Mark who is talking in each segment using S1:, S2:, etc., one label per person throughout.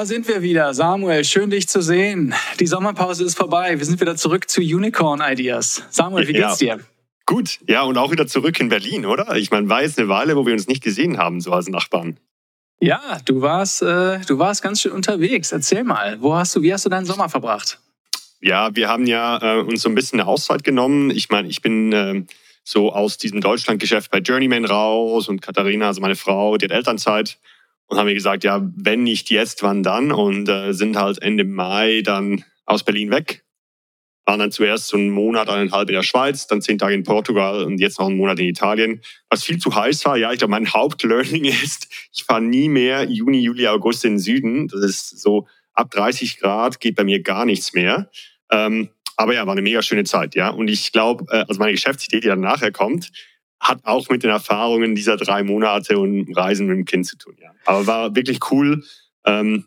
S1: Da sind wir wieder. Samuel, schön dich zu sehen. Die Sommerpause ist vorbei. Wir sind wieder zurück zu Unicorn Ideas. Samuel, wie geht's ja. dir?
S2: Gut, ja, und auch wieder zurück in Berlin, oder? Ich meine, war jetzt eine Weile, wo wir uns nicht gesehen haben, so als Nachbarn.
S1: Ja, du warst, äh, du warst ganz schön unterwegs. Erzähl mal, wo hast du, wie hast du deinen Sommer verbracht?
S2: Ja, wir haben ja äh, uns so ein bisschen eine Auszeit genommen. Ich meine, ich bin äh, so aus diesem Deutschlandgeschäft bei Journeyman raus und Katharina, also meine Frau, die hat Elternzeit und haben mir gesagt, ja, wenn nicht jetzt, wann dann? Und äh, sind halt Ende Mai dann aus Berlin weg. Waren dann zuerst so einen Monat, eineinhalb in der Schweiz, dann zehn Tage in Portugal und jetzt noch einen Monat in Italien. Was viel zu heiß war, ja, ich glaube, mein Hauptlearning ist, ich fahre nie mehr Juni, Juli, August in den Süden. Das ist so ab 30 Grad geht bei mir gar nichts mehr. Ähm, aber ja, war eine mega schöne Zeit, ja. Und ich glaube, äh, also meine Geschäftsidee, die dann nachher kommt, hat auch mit den Erfahrungen dieser drei Monate und Reisen mit dem Kind zu tun. Ja. Aber war wirklich cool, ähm,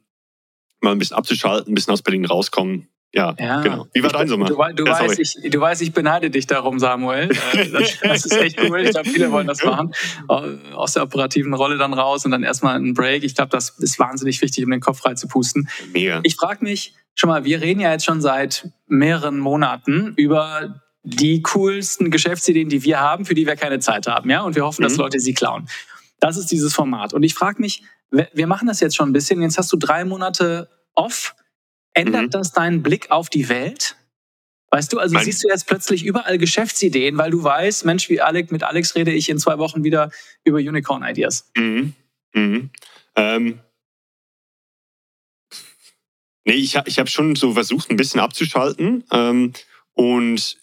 S2: mal ein bisschen abzuschalten, ein bisschen aus Berlin rauskommen. Ja, ja. genau. Wie war dein Sommer?
S1: Du, du, ja, weißt, ich, du weißt, ich beneide dich darum, Samuel. Äh, das, das ist echt cool. Ich glaube, viele wollen das machen. Aus der operativen Rolle dann raus und dann erstmal einen Break. Ich glaube, das ist wahnsinnig wichtig, um den Kopf frei zu pusten. Mega. Ich frage mich, schon mal, wir reden ja jetzt schon seit mehreren Monaten über die coolsten Geschäftsideen, die wir haben, für die wir keine Zeit haben, ja, und wir hoffen, mhm. dass Leute sie klauen. Das ist dieses Format. Und ich frage mich, wir machen das jetzt schon ein bisschen. Jetzt hast du drei Monate off. Ändert mhm. das deinen Blick auf die Welt? Weißt du, also Nein. siehst du jetzt plötzlich überall Geschäftsideen, weil du weißt, Mensch, wie Alex, mit Alex rede ich in zwei Wochen wieder über Unicorn Ideas.
S2: Mhm. Mhm. Ähm. Nee, ich, ich habe schon so versucht, ein bisschen abzuschalten. Ähm, und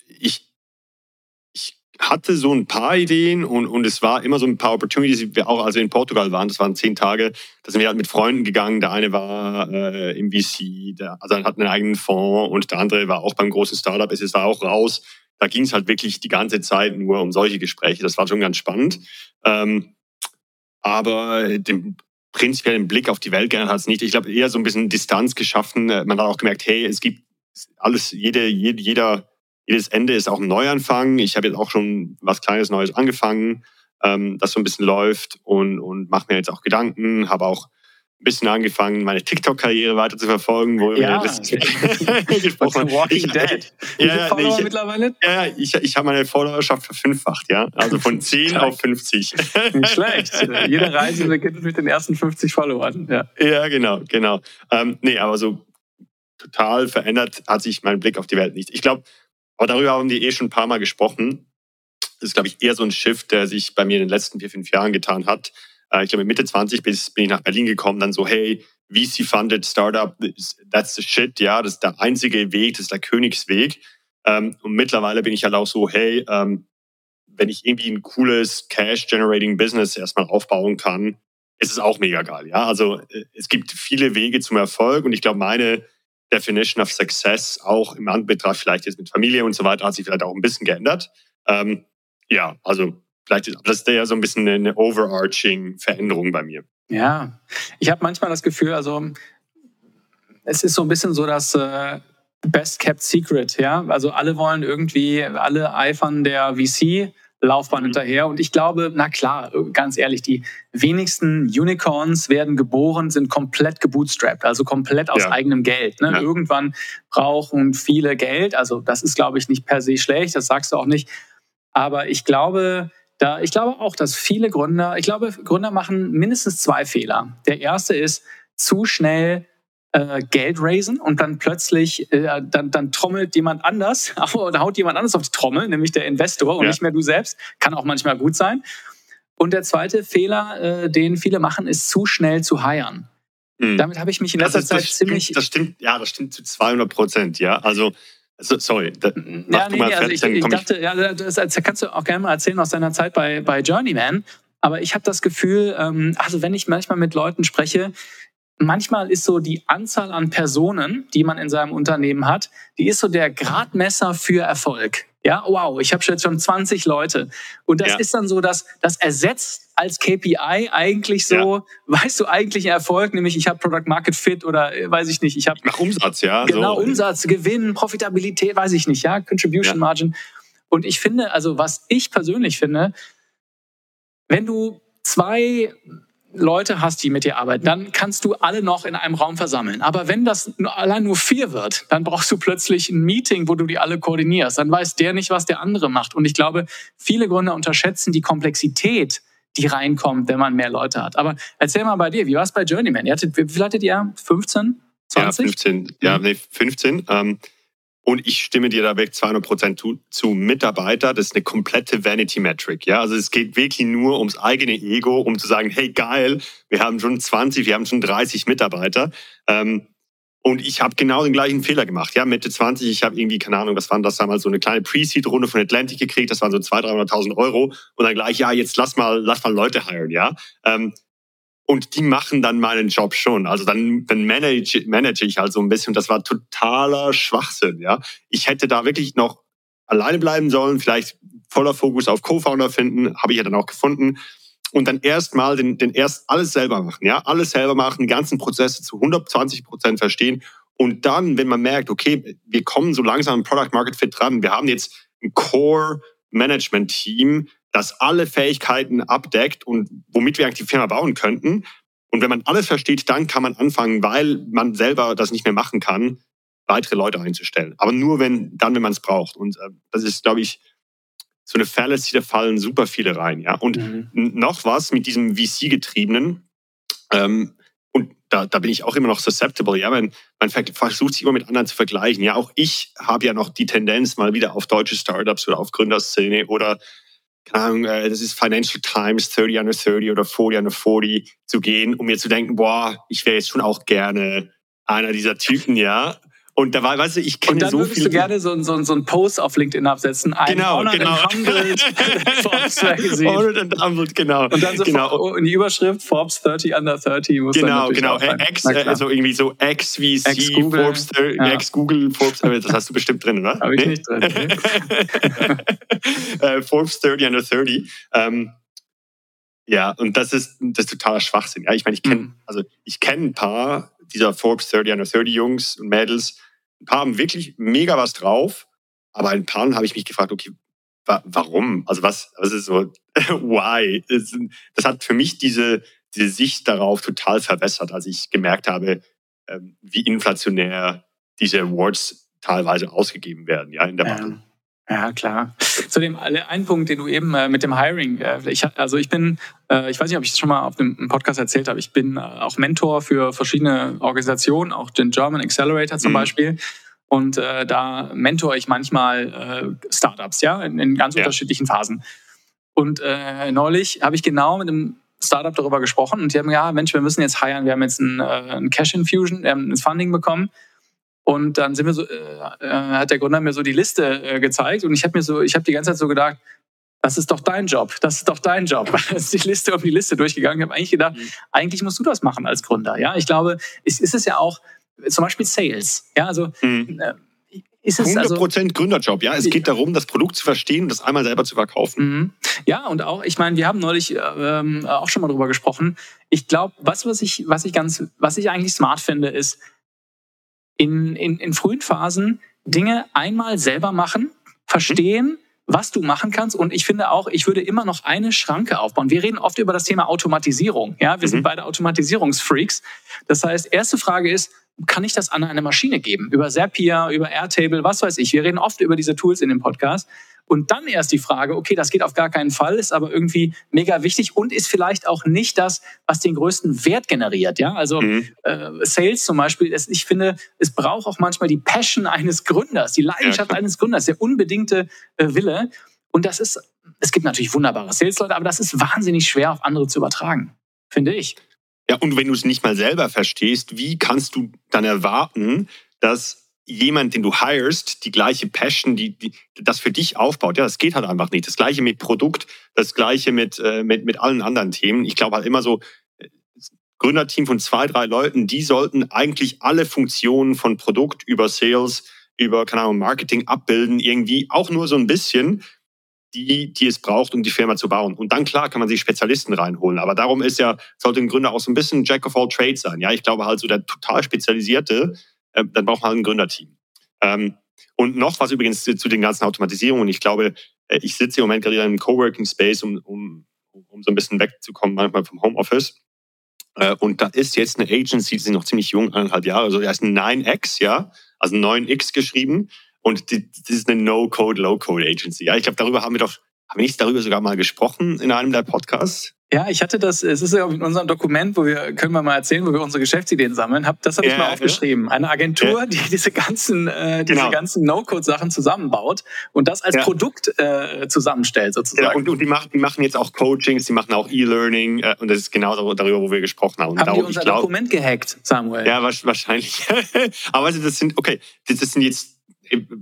S2: hatte so ein paar Ideen und, und es war immer so ein paar Opportunities, wir auch also in Portugal waren, das waren zehn Tage, da sind wir halt mit Freunden gegangen. Der eine war äh, im VC, der, also hat einen eigenen Fonds und der andere war auch beim großen Startup, es war auch raus. Da ging es halt wirklich die ganze Zeit nur um solche Gespräche. Das war schon ganz spannend. Ähm, aber den prinzipiellen Blick auf die Welt geändert hat es nicht. Ich glaube, eher so ein bisschen Distanz geschaffen. Man hat auch gemerkt, hey, es gibt alles, jede, jede, jeder jedes Ende ist auch ein Neuanfang. Ich habe jetzt auch schon was Kleines Neues angefangen, ähm, das so ein bisschen läuft und, und mache mir jetzt auch Gedanken, habe auch ein bisschen angefangen, meine TikTok-Karriere weiter zu verfolgen, wo
S1: ja. wir gesprochen Walking ich, Dead.
S2: Ja, Follower ich, mittlerweile? Ja, ich, ich habe meine Followerschaft verfünffacht, ja. Also von 10 auf 50.
S1: Nicht schlecht. Jede Reise beginnt mit den ersten 50 Followern. Ja,
S2: ja genau, genau. Ähm, nee, aber so total verändert hat sich mein Blick auf die Welt nicht. Ich glaube, aber darüber haben wir eh schon ein paar Mal gesprochen. Das ist, glaube ich, eher so ein Shift, der sich bei mir in den letzten vier, fünf Jahren getan hat. Äh, ich glaube, Mitte 20 bin ich nach Berlin gekommen, dann so, hey, VC-funded Startup, that's the shit, ja, das ist der einzige Weg, das ist der Königsweg. Ähm, und mittlerweile bin ich halt auch so, hey, ähm, wenn ich irgendwie ein cooles Cash-Generating Business erstmal aufbauen kann, ist es auch mega geil, ja. Also äh, es gibt viele Wege zum Erfolg und ich glaube, meine Definition of Success auch im Anbetracht vielleicht jetzt mit Familie und so weiter hat sich vielleicht auch ein bisschen geändert. Ähm, ja, also vielleicht ist das ist ja so ein bisschen eine overarching Veränderung bei mir.
S1: Ja, ich habe manchmal das Gefühl, also es ist so ein bisschen so das äh, Best Kept Secret, ja. Also alle wollen irgendwie, alle eifern der VC Laufbahn mhm. hinterher. Und ich glaube, na klar, ganz ehrlich, die wenigsten Unicorns werden geboren, sind komplett gebootstrapped, also komplett aus ja. eigenem Geld. Ne? Ja. Irgendwann brauchen viele Geld. Also das ist, glaube ich, nicht per se schlecht, das sagst du auch nicht. Aber ich glaube, da, ich glaube auch, dass viele Gründer, ich glaube, Gründer machen mindestens zwei Fehler. Der erste ist, zu schnell äh, Geld raisen und dann plötzlich, äh, dann, dann trommelt jemand anders oder haut jemand anders auf die Trommel, nämlich der Investor und ja. nicht mehr du selbst. Kann auch manchmal gut sein. Und der zweite Fehler, äh, den viele machen, ist zu schnell zu heiern. Mhm. Damit habe ich mich in letzter das Zeit
S2: stimmt,
S1: ziemlich.
S2: Das stimmt, ja, das stimmt zu 200 Prozent, ja. Also, also sorry, da,
S1: ja, nee, nee, also ich, ich dachte, ja, das, das kannst du auch gerne mal erzählen aus deiner Zeit bei, bei Journeyman. Aber ich habe das Gefühl, ähm, also wenn ich manchmal mit Leuten spreche, manchmal ist so die Anzahl an Personen, die man in seinem Unternehmen hat, die ist so der Gradmesser für Erfolg. Ja, wow, ich habe jetzt schon 20 Leute. Und das ja. ist dann so, dass das ersetzt als KPI eigentlich so, ja. weißt du, eigentlich Erfolg, nämlich ich habe Product Market Fit oder äh, weiß ich nicht, ich habe
S2: nach Umsatz, ja.
S1: Genau, so. Umsatz, Gewinn, Profitabilität, weiß ich nicht, ja, Contribution ja. Margin. Und ich finde, also was ich persönlich finde, wenn du zwei Leute hast, die mit dir arbeiten, dann kannst du alle noch in einem Raum versammeln. Aber wenn das allein nur vier wird, dann brauchst du plötzlich ein Meeting, wo du die alle koordinierst. Dann weiß der nicht, was der andere macht. Und ich glaube, viele Gründer unterschätzen die Komplexität, die reinkommt, wenn man mehr Leute hat. Aber erzähl mal bei dir, wie war es bei Journeyman? Ihr hattet, wie viel hattet ihr? 15?
S2: 20? Ja, 15. Ja, nee, 15. Ähm, und ich stimme dir da weg 200 Prozent zu, zu. Mitarbeiter, das ist eine komplette Vanity-Metric. Ja? Also es geht wirklich nur ums eigene Ego, um zu sagen, hey geil, wir haben schon 20, wir haben schon 30 Mitarbeiter. Ähm, und ich habe genau den gleichen Fehler gemacht. Ja, Mitte 20, ich habe irgendwie, keine Ahnung, was waren das damals, so eine kleine Pre-Seed-Runde von Atlantic gekriegt, das waren so 200.000, 300.000 Euro. Und dann gleich, ja, jetzt lass mal, lass mal Leute heiren, ja. Ähm, und die machen dann meinen Job schon. Also dann, dann manage, manage ich halt so ein bisschen. Das war totaler Schwachsinn, ja. Ich hätte da wirklich noch alleine bleiben sollen, vielleicht voller Fokus auf Co-Founder finden, habe ich ja dann auch gefunden. Und dann erstmal den, den erst alles selber machen, ja, alles selber machen, die ganzen Prozesse zu 120 Prozent verstehen. Und dann, wenn man merkt, okay, wir kommen so langsam im Product Market Fit dran, wir haben jetzt ein Core Management Team, das alle Fähigkeiten abdeckt und womit wir eigentlich die Firma bauen könnten. Und wenn man alles versteht, dann kann man anfangen, weil man selber das nicht mehr machen kann, weitere Leute einzustellen. Aber nur wenn, dann, wenn man es braucht. Und äh, das ist, glaube ich, so eine Fallacy, da fallen super viele rein. Ja? Und mhm. noch was mit diesem VC-getriebenen. Ähm, und da, da bin ich auch immer noch susceptible. Ja, man, man versucht sich immer mit anderen zu vergleichen. Ja, auch ich habe ja noch die Tendenz, mal wieder auf deutsche Startups oder auf Gründerszene oder keine Ahnung, äh, das ist Financial Times 30 under 30 oder 40 under 40 zu gehen, um mir zu denken, boah, ich wäre jetzt schon auch gerne einer dieser Typen, ja. Und da war, weißt du, ich kenne so viele. Und dann
S1: würdest du gerne so, so, so einen Post auf LinkedIn absetzen.
S2: Ein genau, Honored genau. Humbled Forbes Magazine. Honored and Humbled, genau.
S1: Und dann so genau. in die Überschrift Forbes 30 under 30 muss
S2: Genau, genau. Ex, also irgendwie so Ex -Google. Forbes, ja. Ex-Google, Forbes, das hast du bestimmt drin, oder?
S1: Habe ich nee? nicht drin.
S2: Nee. Forbes 30 under 30. Ähm, ja, und das ist, das ist totaler Schwachsinn. Ja, ich meine, ich kenne, mhm. also ich kenne ein paar dieser Forbes 30 under 30 Jungs und Mädels, ein paar haben wirklich mega was drauf, aber ein paar habe ich mich gefragt, okay, wa warum? Also was, was ist so, why? Das hat für mich diese, diese Sicht darauf total verwässert, als ich gemerkt habe, ähm, wie inflationär diese Awards teilweise ausgegeben werden, ja, in der Bubble.
S1: Ähm. Ja, klar. Zu dem einen Punkt, den du eben äh, mit dem Hiring, äh, ich, also ich bin, äh, ich weiß nicht, ob ich das schon mal auf dem Podcast erzählt habe, ich bin äh, auch Mentor für verschiedene Organisationen, auch den German Accelerator zum mhm. Beispiel. Und äh, da mentore ich manchmal äh, Startups, ja, in, in ganz ja. unterschiedlichen Phasen. Und äh, neulich habe ich genau mit einem Startup darüber gesprochen und die haben ja, Mensch, wir müssen jetzt hiren, wir haben jetzt ein, äh, ein Cash Infusion, wir haben ein Funding bekommen und dann sind wir so, äh, äh, hat der Gründer mir so die Liste äh, gezeigt und ich habe mir so, ich habe die ganze Zeit so gedacht, das ist doch dein Job, das ist doch dein Job. ist die Liste um die Liste durchgegangen. Ich habe eigentlich gedacht, mhm. eigentlich musst du das machen als Gründer. Ja, ich glaube, es ist es ja auch zum Beispiel Sales. Ja, also mhm. Äh,
S2: ist es 100% also, Gründerjob, ja. Es geht darum, das Produkt zu verstehen das einmal selber zu verkaufen.
S1: Mhm. Ja, und auch, ich meine, wir haben neulich ähm, auch schon mal drüber gesprochen. Ich glaube, was, was ich, was ich ganz, was ich eigentlich smart finde, ist, in, in, in frühen Phasen Dinge einmal selber machen, verstehen, was du machen kannst. Und ich finde auch, ich würde immer noch eine Schranke aufbauen. Wir reden oft über das Thema Automatisierung. Ja, wir mhm. sind beide Automatisierungsfreaks. Das heißt, erste Frage ist, kann ich das an eine Maschine geben? Über Zapier, über Airtable, was weiß ich. Wir reden oft über diese Tools in dem Podcast. Und dann erst die Frage, okay, das geht auf gar keinen Fall, ist aber irgendwie mega wichtig und ist vielleicht auch nicht das, was den größten Wert generiert. Ja, also mhm. äh, Sales zum Beispiel, es, ich finde, es braucht auch manchmal die Passion eines Gründers, die Leidenschaft ja. eines Gründers, der unbedingte äh, Wille. Und das ist, es gibt natürlich wunderbare Sales-Leute, aber das ist wahnsinnig schwer auf andere zu übertragen, finde ich.
S2: Ja, und wenn du es nicht mal selber verstehst, wie kannst du dann erwarten, dass jemand, den du hirest, die gleiche Passion, die, die das für dich aufbaut. Ja, das geht halt einfach nicht. Das gleiche mit Produkt, das gleiche mit, äh, mit, mit allen anderen Themen. Ich glaube halt immer so, äh, Gründerteam von zwei, drei Leuten, die sollten eigentlich alle Funktionen von Produkt über Sales, über, keine Ahnung, Marketing abbilden, irgendwie auch nur so ein bisschen, die, die es braucht, um die Firma zu bauen. Und dann, klar, kann man sich Spezialisten reinholen. Aber darum ist ja, sollte ein Gründer auch so ein bisschen Jack of all Trades sein. Ja, ich glaube halt so der total spezialisierte, äh, dann braucht man halt ein Gründerteam. Ähm, und noch was übrigens zu, zu den ganzen Automatisierungen. Ich glaube, äh, ich sitze im Moment gerade in einem Coworking Space, um, um, um so ein bisschen wegzukommen manchmal vom Homeoffice. Äh, und da ist jetzt eine Agency, die sind noch ziemlich jung, eineinhalb Jahre, also ist ein 9X, ja, also 9X geschrieben. Und die, das ist eine No-Code, Low-Code Agency. Ja, ich glaube, darüber haben wir doch, haben wir nicht darüber sogar mal gesprochen in einem der Podcasts?
S1: Ja, ich hatte das, es ist ja in unserem Dokument, wo wir, können wir mal erzählen, wo wir unsere Geschäftsideen sammeln, hab, das habe ich ja, mal aufgeschrieben. Ja. Eine Agentur, ja. die diese ganzen, äh, diese genau. ganzen No-Code-Sachen zusammenbaut und das als Produkt äh, zusammenstellt sozusagen. Ja,
S2: und, und die, machen, die machen jetzt auch Coachings, die machen auch E-Learning äh, und das ist genau darüber, wo wir gesprochen haben.
S1: Haben darum, die unser glaub, Dokument gehackt, Samuel?
S2: Ja, wahrscheinlich. Aber also das sind, okay, das sind jetzt,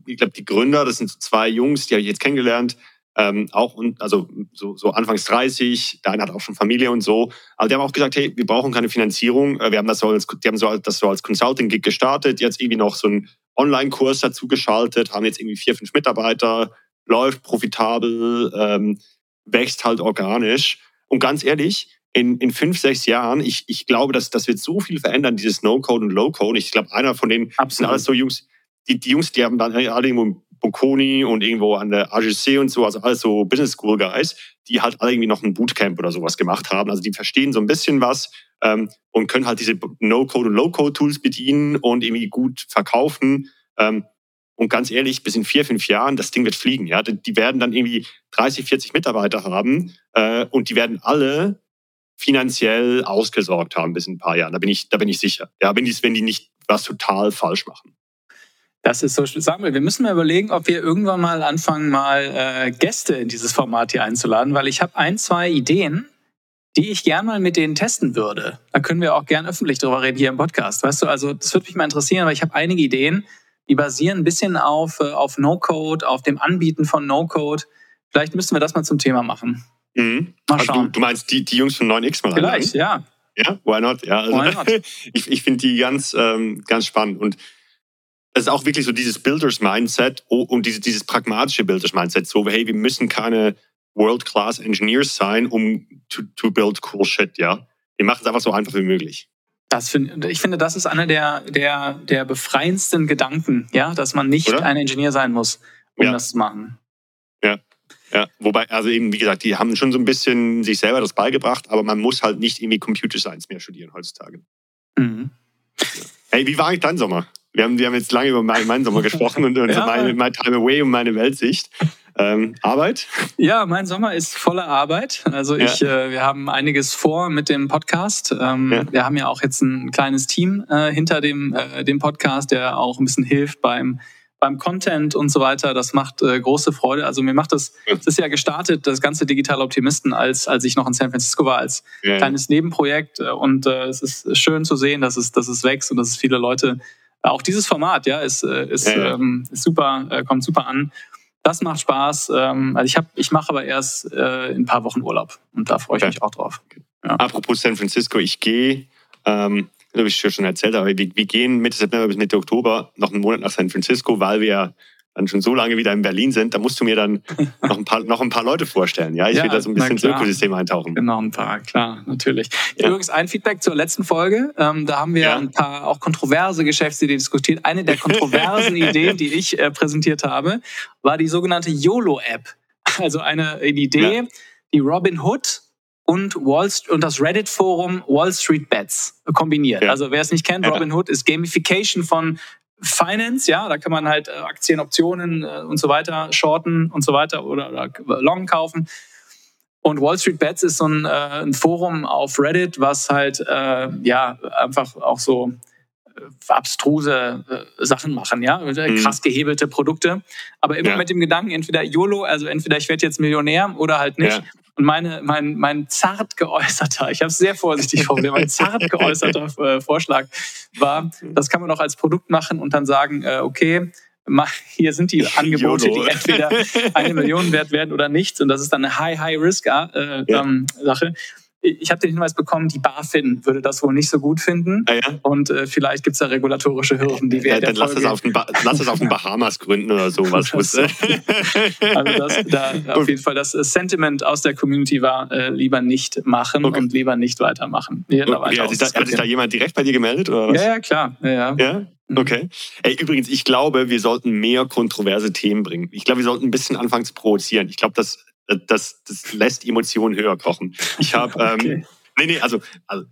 S2: ich glaube, die Gründer, das sind zwei Jungs, die habe ich jetzt kennengelernt, ähm, auch also so, so anfangs 30, der eine hat auch schon Familie und so. Aber die haben auch gesagt, hey, wir brauchen keine Finanzierung. Äh, wir haben das so als, die haben so, das so als Consulting-Gig gestartet, jetzt irgendwie noch so einen Online-Kurs dazu geschaltet, haben jetzt irgendwie vier, fünf Mitarbeiter, läuft profitabel, ähm, wächst halt organisch. Und ganz ehrlich, in, in fünf, sechs Jahren, ich, ich glaube, dass das wird so viel verändern, dieses No-Code und Low-Code. Ich glaube, einer von denen Absolut. sind alles so Jungs, die, die Jungs, die haben dann alle irgendwo Bocconi und irgendwo an der AGC und so, also alles so Business School Guys, die halt alle irgendwie noch ein Bootcamp oder sowas gemacht haben. Also die verstehen so ein bisschen was ähm, und können halt diese No-Code und Low-Code-Tools bedienen und irgendwie gut verkaufen. Ähm, und ganz ehrlich, bis in vier, fünf Jahren, das Ding wird fliegen. Ja, die werden dann irgendwie 30, 40 Mitarbeiter haben äh, und die werden alle finanziell ausgesorgt haben bis in ein paar Jahren. Da bin ich, da bin ich sicher. Ja, wenn die, wenn die nicht was total falsch machen.
S1: Das ist so, Samuel, wir müssen mal überlegen, ob wir irgendwann mal anfangen, mal äh, Gäste in dieses Format hier einzuladen, weil ich habe ein, zwei Ideen, die ich gern mal mit denen testen würde. Da können wir auch gern öffentlich drüber reden hier im Podcast. Weißt du, also das würde mich mal interessieren, weil ich habe einige Ideen, die basieren ein bisschen auf, äh, auf No-Code, auf dem Anbieten von No-Code. Vielleicht müssten wir das mal zum Thema machen.
S2: Mhm. Mal schauen. Also du, du, meinst die, die Jungs von 9X mal
S1: Vielleicht, ja.
S2: Ja, why not? Ja, also, why not? ich, ich finde die ganz, ähm, ganz spannend. Und das ist auch wirklich so dieses Builders-Mindset und dieses, dieses pragmatische Builders-Mindset. So, hey, wir müssen keine World-Class-Engineers sein, um to, to build cool shit, ja. Wir machen es einfach so einfach wie möglich.
S1: Das find, ich finde, das ist einer der, der, der befreiendsten Gedanken, ja, dass man nicht Oder? ein Ingenieur sein muss, um ja. das zu machen.
S2: Ja. Ja, wobei, also eben, wie gesagt, die haben schon so ein bisschen sich selber das beigebracht, aber man muss halt nicht irgendwie Computer Science mehr studieren heutzutage. Mhm. Ja. Hey, wie war eigentlich dein Sommer? Wir haben, wir haben jetzt lange über meinen Sommer gesprochen und, und ja. meine, my Time Away und meine Weltsicht. Ähm, Arbeit?
S1: Ja, mein Sommer ist voller Arbeit. Also ich, ja. äh, wir haben einiges vor mit dem Podcast. Ähm, ja. Wir haben ja auch jetzt ein kleines Team äh, hinter dem, äh, dem Podcast, der auch ein bisschen hilft beim beim Content und so weiter. Das macht äh, große Freude. Also mir macht das, es ist ja gestartet, das ganze Digital Optimisten, als, als ich noch in San Francisco war, als ja. kleines Nebenprojekt. Und äh, es ist schön zu sehen, dass es, dass es wächst und dass es viele Leute auch dieses Format, ja, ist, äh, ist, ja. Ähm, ist super, äh, kommt super an. Das macht Spaß. Ähm, also ich habe, ich mache aber erst äh, in ein paar Wochen Urlaub und da freue ich okay. mich auch drauf.
S2: Ja. Apropos San Francisco, ich gehe, ähm, habe ich schon erzählt, aber wir, wir gehen Mitte September bis Mitte Oktober noch einen Monat nach San Francisco, weil wir dann schon so lange wieder in Berlin sind, da musst du mir dann noch ein paar, noch ein paar Leute vorstellen. Ja, ich ja, will da so ein bisschen ins Ökosystem eintauchen.
S1: Genau, ein paar, klar, natürlich. Ja. Übrigens ein Feedback zur letzten Folge. Ähm, da haben wir ja. ein paar auch kontroverse Geschäftsideen diskutiert. Eine der kontroversen Ideen, die ich äh, präsentiert habe, war die sogenannte YOLO-App. Also eine, eine Idee, die Robin Hood und, Wall und das Reddit-Forum Wall Street Bets kombiniert. Ja. Also wer es nicht kennt, Robin Hood ist Gamification von Finance, ja, da kann man halt äh, Aktien, Optionen äh, und so weiter shorten und so weiter oder, oder long kaufen. Und Wall Street Bets ist so ein, äh, ein Forum auf Reddit, was halt äh, ja einfach auch so äh, abstruse äh, Sachen machen, ja, mhm. krass gehebelte Produkte, aber immer ja. mit dem Gedanken entweder YOLO, also entweder ich werde jetzt Millionär oder halt nicht. Ja. Und meine, mein, mein zart geäußerter, ich habe es sehr vorsichtig formuliert, mein zart geäußerter äh, Vorschlag war, das kann man auch als Produkt machen und dann sagen, äh, okay, hier sind die Angebote, die entweder eine Million wert werden oder nichts. Und das ist dann eine High-High-Risk-Sache. Äh, ja. Ich habe den Hinweis bekommen, die BaFin würde das wohl nicht so gut finden. Ah, ja? Und äh, vielleicht gibt es da regulatorische Hürden, die wir ja,
S2: Dann lass es, auf den lass es auf den Bahamas gründen oder sowas. Das,
S1: also das, da auf jeden Fall das Sentiment aus der Community war, äh, lieber nicht machen okay. und lieber nicht weitermachen.
S2: Okay, hat, sich da, hat sich da jemand direkt bei dir gemeldet? Oder was?
S1: Ja, ja, klar. Ja,
S2: ja. Mhm. Okay. Ey, übrigens, ich glaube, wir sollten mehr kontroverse Themen bringen. Ich glaube, wir sollten ein bisschen anfangen zu provozieren. Ich glaube, das das, das lässt Emotionen höher kochen. Ich habe, okay. ähm, nee, nee, also, also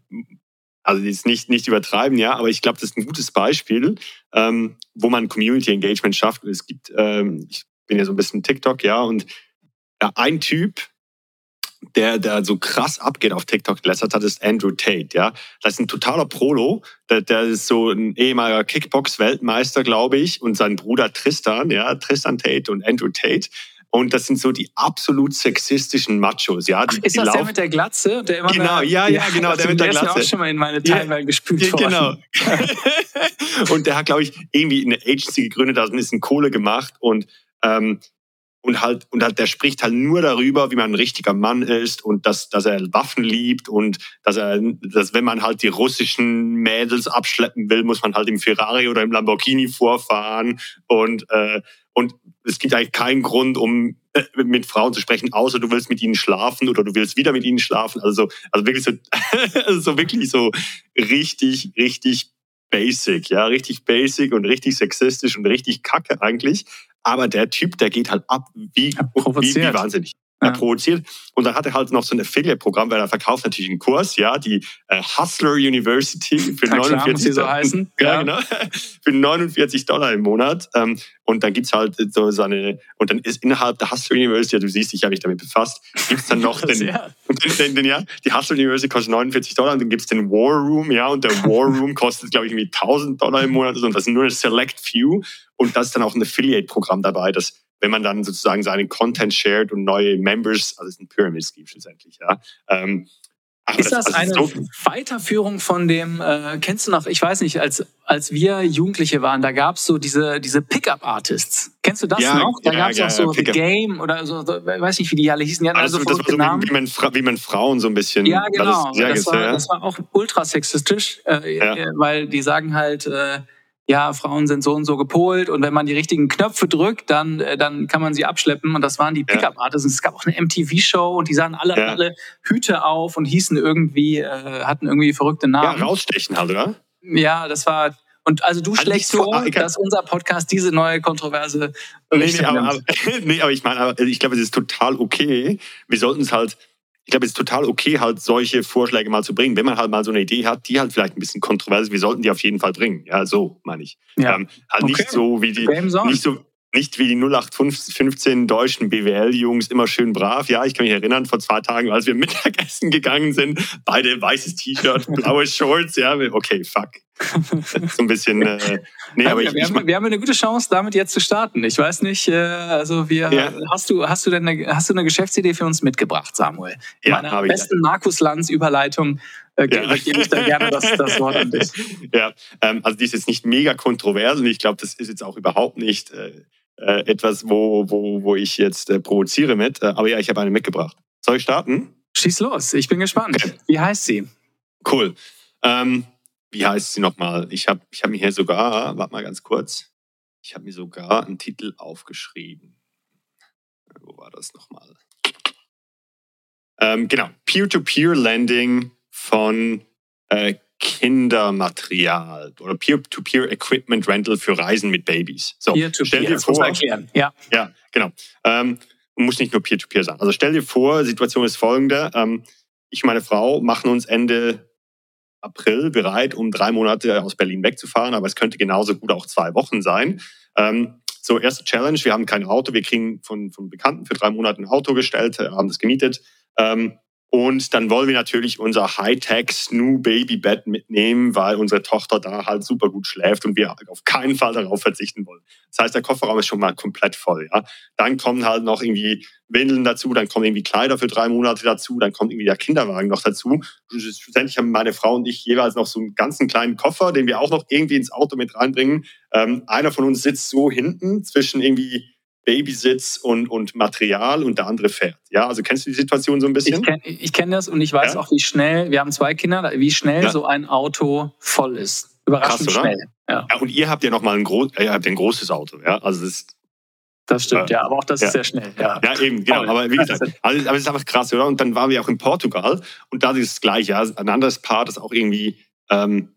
S2: Also jetzt nicht, nicht übertreiben, ja, aber ich glaube, das ist ein gutes Beispiel, ähm, wo man Community Engagement schafft. Es gibt, ähm, ich bin ja so ein bisschen TikTok, ja, und ja, ein Typ, der, der so krass abgeht auf TikTok in letzter Zeit, ist Andrew Tate, ja. Das ist ein totaler Prolo. Der, der ist so ein ehemaliger Kickbox-Weltmeister, glaube ich, und sein Bruder Tristan, ja, Tristan Tate und Andrew Tate. Und das sind so die absolut sexistischen Machos, ja. Die,
S1: ist das der mit der Glatze? Der
S2: immer genau, ja, ja, genau, der mit der, der Glatze.
S1: Ist auch schon mal in meine Timeline ja, gespült ja,
S2: Genau. und der hat, glaube ich, irgendwie eine Agency gegründet, hat ein bisschen Kohle gemacht und ähm, und halt, und halt, der spricht halt nur darüber, wie man ein richtiger Mann ist und dass, dass er Waffen liebt und dass er, dass wenn man halt die russischen Mädels abschleppen will, muss man halt im Ferrari oder im Lamborghini vorfahren und, äh, und es gibt eigentlich keinen Grund, um äh, mit Frauen zu sprechen, außer du willst mit ihnen schlafen oder du willst wieder mit ihnen schlafen. Also, also wirklich so, also so wirklich so richtig, richtig basic, ja, richtig basic und richtig sexistisch und richtig kacke eigentlich. Aber der Typ, der geht halt ab wie, wie, wie wahnsinnig. Er provoziert. Und dann hat er halt noch so ein Affiliate-Programm, weil er verkauft natürlich einen Kurs, ja, die äh, Hustler University für
S1: Na 49 klar, so heißen.
S2: Ja, ja, genau. für 49 Dollar im Monat. Ähm, und dann gibt's halt so seine, und dann ist innerhalb der Hustler University, ja, du siehst, ich habe mich damit befasst, gibt's dann noch den, ja. den, den, den, ja, die Hustler University kostet 49 Dollar und dann gibt's den War Room, ja, und der War Room kostet, glaube ich, irgendwie 1000 Dollar im Monat und das sind nur eine Select Few. Und da ist dann auch ein Affiliate-Programm dabei, das wenn man dann sozusagen seinen Content shared und neue Members, also es ist ein Pyramid Scheme schlussendlich, ja. Ähm,
S1: ist das, das also eine so Weiterführung von dem, äh, kennst du noch, ich weiß nicht, als, als wir Jugendliche waren, da gab's so diese, diese Pickup-Artists. Kennst du das
S2: ja,
S1: noch? Da
S2: ja,
S1: gab's
S2: ja,
S1: auch so The Game oder so, weiß nicht, wie die alle hießen. Die
S2: also, das war so Namen. Wie, man, wie man Frauen so ein bisschen...
S1: Ja, genau. Das, das, war, das war auch ultra sexistisch, äh, äh, weil die sagen halt... Äh, ja, Frauen sind so und so gepolt und wenn man die richtigen Knöpfe drückt, dann, äh, dann kann man sie abschleppen. Und das waren die Pickup-Artists. Es gab auch eine MTV-Show und die sahen alle, ja. alle Hüte auf und hießen irgendwie, äh, hatten irgendwie verrückte Namen.
S2: Ja, rausstechen halt, oder?
S1: Ja, das war. Und also du also schlägst vor, dass unser Podcast diese neue Kontroverse.
S2: Nee, nee, aber, aber, nee, aber ich meine, ich glaube, es ist total okay. Wir sollten es halt ich glaube, es ist total okay, halt solche Vorschläge mal zu bringen. Wenn man halt mal so eine Idee hat, die halt vielleicht ein bisschen kontrovers ist, wir sollten die auf jeden Fall bringen. Ja, so meine ich. Ja. Ähm, halt okay. nicht so wie die, nicht so, nicht wie die 0815 deutschen BWL-Jungs immer schön brav. Ja, ich kann mich erinnern, vor zwei Tagen, als wir Mittagessen gegangen sind, beide weißes T-Shirt, blaue Shorts. Ja, okay, fuck. so ein bisschen. Äh,
S1: nee, aber ich, wir, ich, haben, wir haben eine gute Chance, damit jetzt zu starten. Ich weiß nicht, äh, also wir ja. hast du hast du denn eine, hast du eine Geschäftsidee für uns mitgebracht, Samuel? In ja, meiner besten Markus Lanz Überleitung äh, ja. gebe ich da gerne das, das Wort an dich.
S2: Ja, ähm, also die ist jetzt nicht mega kontrovers und ich glaube, das ist jetzt auch überhaupt nicht äh, äh, etwas, wo, wo, wo ich jetzt äh, provoziere mit. Äh, aber ja, ich habe eine mitgebracht. Soll ich starten?
S1: Schieß los, ich bin gespannt. Okay. Wie heißt sie?
S2: Cool. Ähm, wie heißt sie nochmal? Ich habe ich hab mir hier sogar, warte mal ganz kurz, ich habe mir sogar einen Titel aufgeschrieben. Wo war das nochmal? Ähm, genau, Peer-to-Peer-Lending von äh, Kindermaterial oder Peer-to-Peer-Equipment Rental für Reisen mit Babys.
S1: So, Peer-to-Peer, stell dir vor, erklären. Ja,
S2: ja genau. Ähm, muss nicht nur Peer-to-Peer sein. Also stell dir vor, Situation ist folgende. Ähm, ich und meine Frau machen uns Ende April bereit, um drei Monate aus Berlin wegzufahren, aber es könnte genauso gut auch zwei Wochen sein. Ähm, so, erste Challenge, wir haben kein Auto, wir kriegen von, von Bekannten für drei Monate ein Auto gestellt, haben das gemietet. Ähm, und dann wollen wir natürlich unser Hightech Snoo Baby Bett mitnehmen, weil unsere Tochter da halt super gut schläft und wir auf keinen Fall darauf verzichten wollen. Das heißt, der Kofferraum ist schon mal komplett voll. Ja? Dann kommen halt noch irgendwie Windeln dazu, dann kommen irgendwie Kleider für drei Monate dazu, dann kommt irgendwie der Kinderwagen noch dazu. Schlussendlich haben meine Frau und ich jeweils noch so einen ganzen kleinen Koffer, den wir auch noch irgendwie ins Auto mit reinbringen. Ähm, einer von uns sitzt so hinten zwischen irgendwie Babysitz und, und Material und der andere fährt. Ja, also kennst du die Situation so ein bisschen?
S1: Ich kenne ich kenn das und ich weiß ja? auch, wie schnell, wir haben zwei Kinder, wie schnell ja. so ein Auto voll ist. Überraschend Krass, schnell.
S2: Ja. ja. und ihr habt ja noch mal ein, groß, ihr habt ein großes Auto, ja, also das ist
S1: das stimmt, äh, ja, aber auch das ist sehr schnell. Ja,
S2: ja eben, genau. Aber wie gesagt, also, aber es ist einfach krass, oder? Und dann waren wir auch in Portugal und da ist es gleich, ja, ein anderes Paar, das auch irgendwie ähm,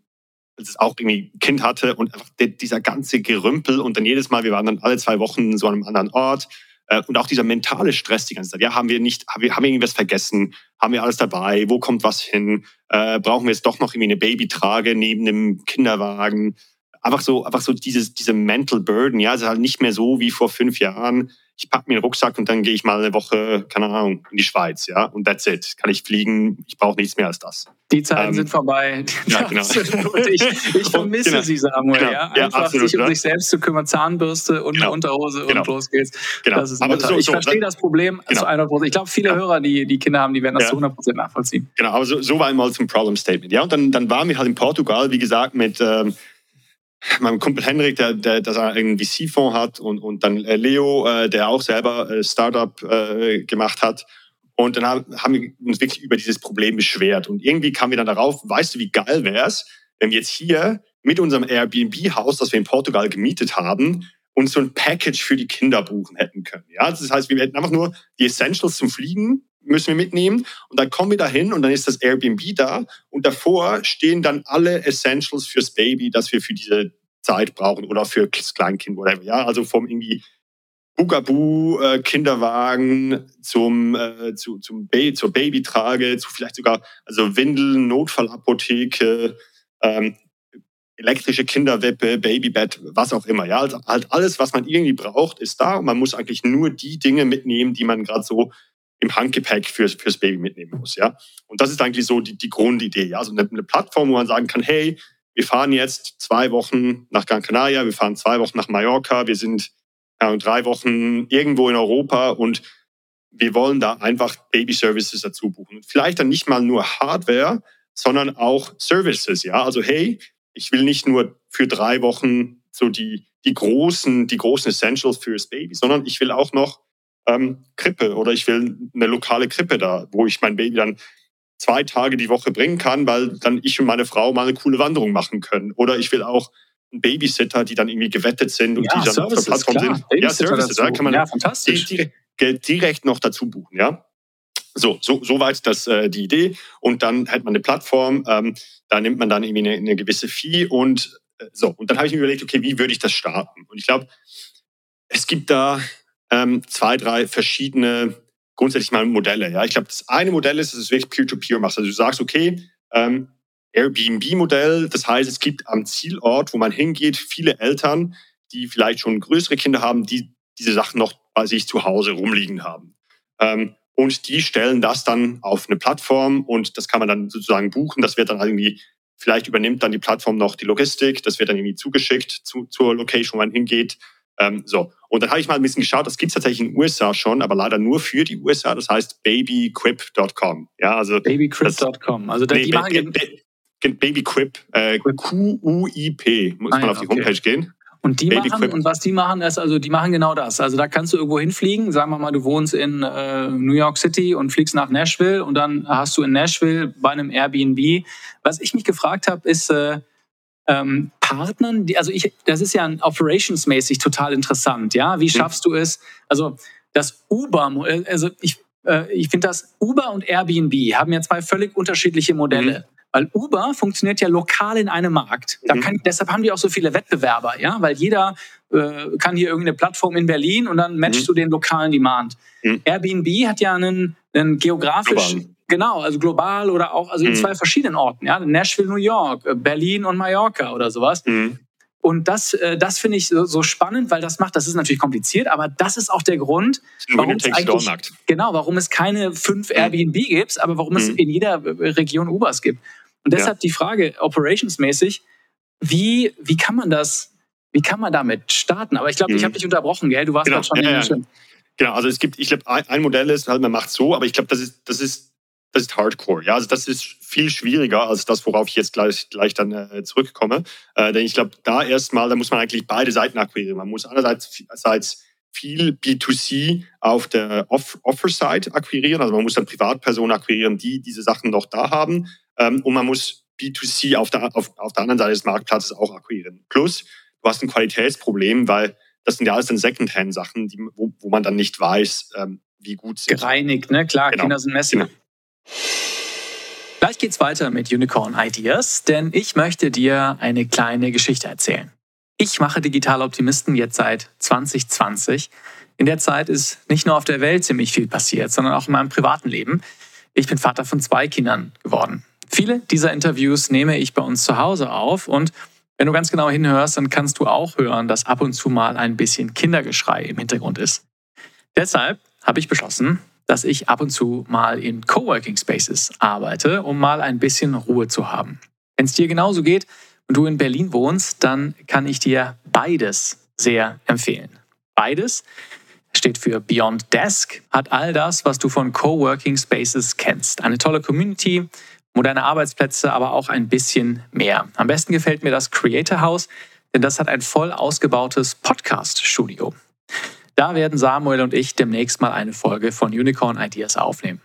S2: als es auch irgendwie ein Kind hatte und einfach dieser ganze Gerümpel und dann jedes Mal, wir waren dann alle zwei Wochen so an einem anderen Ort, Äh, und auch dieser mentale Stress die ganze Zeit. Ja, haben wir nicht, haben wir, haben wir irgendwas vergessen? Haben wir alles dabei? Wo kommt was hin? Äh, brauchen wir jetzt doch noch irgendwie eine Babytrage neben dem Kinderwagen? Einfach so, einfach so dieses, diese Mental Burden. Ja, es ist halt nicht mehr so wie vor fünf Jahren ich packe mir einen Rucksack und dann gehe ich mal eine Woche, keine Ahnung, in die Schweiz, ja, und that's it. Kann ich fliegen, ich brauche nichts mehr als das.
S1: Die Zeiten ähm, sind vorbei. Ja, genau. ich, ich vermisse genau. sie, Samuel, genau. ja. Einfach ja, absolut, sich um ne? sich selbst zu kümmern, Zahnbürste und genau. eine Unterhose genau. und los geht's. Genau. Aber so, ich so, verstehe das Problem genau. zu 100 Ich glaube, viele. Hörer, die, die Kinder haben, die werden das zu 100% nachvollziehen.
S2: Genau, aber so, so war einmal zum Problem Statement. Ja, und dann, dann waren wir halt in Portugal, wie gesagt, mit ähm, meinem Kumpel Henrik, der, der, der einen VC-Fonds hat und, und dann äh, Leo, äh, der auch selber äh, Startup äh, gemacht hat. Und dann haben wir uns wirklich über dieses Problem beschwert. Und irgendwie kamen wir dann darauf, weißt du, wie geil wäre es, wenn wir jetzt hier mit unserem Airbnb-Haus, das wir in Portugal gemietet haben, uns so ein Package für die Kinder buchen hätten können. Ja, das heißt, wir hätten einfach nur die Essentials zum Fliegen müssen wir mitnehmen. Und dann kommen wir dahin und dann ist das Airbnb da. Und davor stehen dann alle Essentials fürs Baby, das wir für diese Zeit brauchen oder für das Kleinkind, whatever. Ja, also vom irgendwie Bugaboo, äh, Kinderwagen zum, äh, zu, zum ba zur Babytrage, zu vielleicht sogar also Windeln, Notfallapotheke, ähm, elektrische Kinderwippe, Babybett, was auch immer. Ja, also halt alles, was man irgendwie braucht, ist da. Und man muss eigentlich nur die Dinge mitnehmen, die man gerade so im Handgepäck fürs, fürs Baby mitnehmen muss. Ja? Und das ist eigentlich so die, die Grundidee. Ja? Also eine, eine Plattform, wo man sagen kann, hey, wir fahren jetzt zwei Wochen nach Gran Canaria, wir fahren zwei Wochen nach Mallorca, wir sind ja, drei Wochen irgendwo in Europa und wir wollen da einfach Baby-Services dazu buchen. Vielleicht dann nicht mal nur Hardware, sondern auch Services. Ja, also hey, ich will nicht nur für drei Wochen so die, die großen, die großen Essentials fürs Baby, sondern ich will auch noch ähm, Krippe oder ich will eine lokale Krippe da, wo ich mein Baby dann zwei Tage die Woche bringen kann, weil dann ich und meine Frau mal eine coole Wanderung machen können. Oder ich will auch einen Babysitter, die dann irgendwie gewettet sind und ja, die dann Services, auf der Plattform klar. sind. Ja, Services, da kann man ja, direkt noch dazu buchen, ja. So, so, soweit das äh, die Idee. Und dann hat man eine Plattform, ähm, da nimmt man dann irgendwie eine, eine gewisse Fee und äh, so. Und dann habe ich mir überlegt, okay, wie würde ich das starten? Und ich glaube, es gibt da ähm, zwei, drei verschiedene grundsätzlich mal Modelle. Ja, ich glaube, das eine Modell ist, dass es wirklich Peer-to-Peer machst. Also du sagst, okay, ähm, Airbnb-Modell, das heißt, es gibt am Zielort, wo man hingeht, viele Eltern, die vielleicht schon größere Kinder haben, die diese Sachen noch bei sich zu Hause rumliegen haben. Ähm, und die stellen das dann auf eine Plattform und das kann man dann sozusagen buchen. Das wird dann irgendwie, vielleicht übernimmt dann die Plattform noch die Logistik, das wird dann irgendwie zugeschickt zu, zur Location, wo man hingeht. Ähm, so. Und dann habe ich mal ein bisschen geschaut, das gibt es tatsächlich in den USA schon, aber leider nur für die USA. Das heißt babyquip.com. Ja, also
S1: babyquip.com. Also nee, die machen
S2: Babyquip, äh, Q-U-I-P. Muss ah, man auf die okay. Homepage gehen.
S1: Und die machen, Quip. und was die machen, ist, also die machen genau das. Also da kannst du irgendwo hinfliegen. Sagen wir mal, du wohnst in äh, New York City und fliegst nach Nashville und dann hast du in Nashville bei einem Airbnb. Was ich mich gefragt habe, ist, äh, ähm, Partnern, die, also ich, das ist ja operationsmäßig total interessant, ja. Wie mhm. schaffst du es? Also das Uber, also ich, äh, ich finde das Uber und Airbnb haben ja zwei völlig unterschiedliche Modelle. Mhm. Weil Uber funktioniert ja lokal in einem Markt. Da mhm. kann, deshalb haben die auch so viele Wettbewerber, ja, weil jeder äh, kann hier irgendeine Plattform in Berlin und dann matchst mhm. du den lokalen Demand. Mhm. Airbnb hat ja einen, einen geografisch Global. Genau, also global oder auch also in mhm. zwei verschiedenen Orten, ja, Nashville, New York, äh, Berlin und Mallorca oder sowas. Mhm. Und das, äh, das finde ich so, spannend, weil das macht, das ist natürlich kompliziert, aber das ist auch der Grund, warum es eigentlich, genau, warum es keine fünf mhm. Airbnb gibt, aber warum es mhm. in jeder äh, Region Ubers gibt. Und deshalb ja. die Frage, operationsmäßig, wie, wie kann man das, wie kann man damit starten? Aber ich glaube, mhm. ich habe dich unterbrochen, gell? Du warst genau. schon ja, ja.
S2: Genau, also es gibt, ich glaube, ein, Modell ist halt, man macht so, aber ich glaube, das ist, das ist das ist Hardcore. Ja, also das ist viel schwieriger als das, worauf ich jetzt gleich, gleich dann äh, zurückkomme. Äh, denn ich glaube, da erstmal, da muss man eigentlich beide Seiten akquirieren. Man muss einerseits viel B2C auf der Offer-Side akquirieren. Also man muss dann Privatpersonen akquirieren, die diese Sachen noch da haben. Ähm, und man muss B2C auf der, auf, auf der anderen Seite des Marktplatzes auch akquirieren. Plus, du hast ein Qualitätsproblem, weil das sind ja alles dann Secondhand-Sachen, wo, wo man dann nicht weiß, ähm, wie gut
S1: sind. Gereinigt, ne? Klar, genau. Kinder sind messy. Genau. Gleich geht's weiter mit Unicorn Ideas, denn ich möchte dir eine kleine Geschichte erzählen. Ich mache Digital Optimisten jetzt seit 2020. In der Zeit ist nicht nur auf der Welt ziemlich viel passiert, sondern auch in meinem privaten Leben. Ich bin Vater von zwei Kindern geworden. Viele dieser Interviews nehme ich bei uns zu Hause auf und wenn du ganz genau hinhörst, dann kannst du auch hören, dass ab und zu mal ein bisschen Kindergeschrei im Hintergrund ist. Deshalb habe ich beschlossen, dass ich ab und zu mal in Coworking Spaces arbeite, um mal ein bisschen Ruhe zu haben. Wenn es dir genauso geht und du in Berlin wohnst, dann kann ich dir beides sehr empfehlen. Beides steht für Beyond Desk, hat all das, was du von Coworking Spaces kennst. Eine tolle Community, moderne Arbeitsplätze, aber auch ein bisschen mehr. Am besten gefällt mir das Creator House, denn das hat ein voll ausgebautes Podcast-Studio. Da werden Samuel und ich demnächst mal eine Folge von Unicorn Ideas aufnehmen.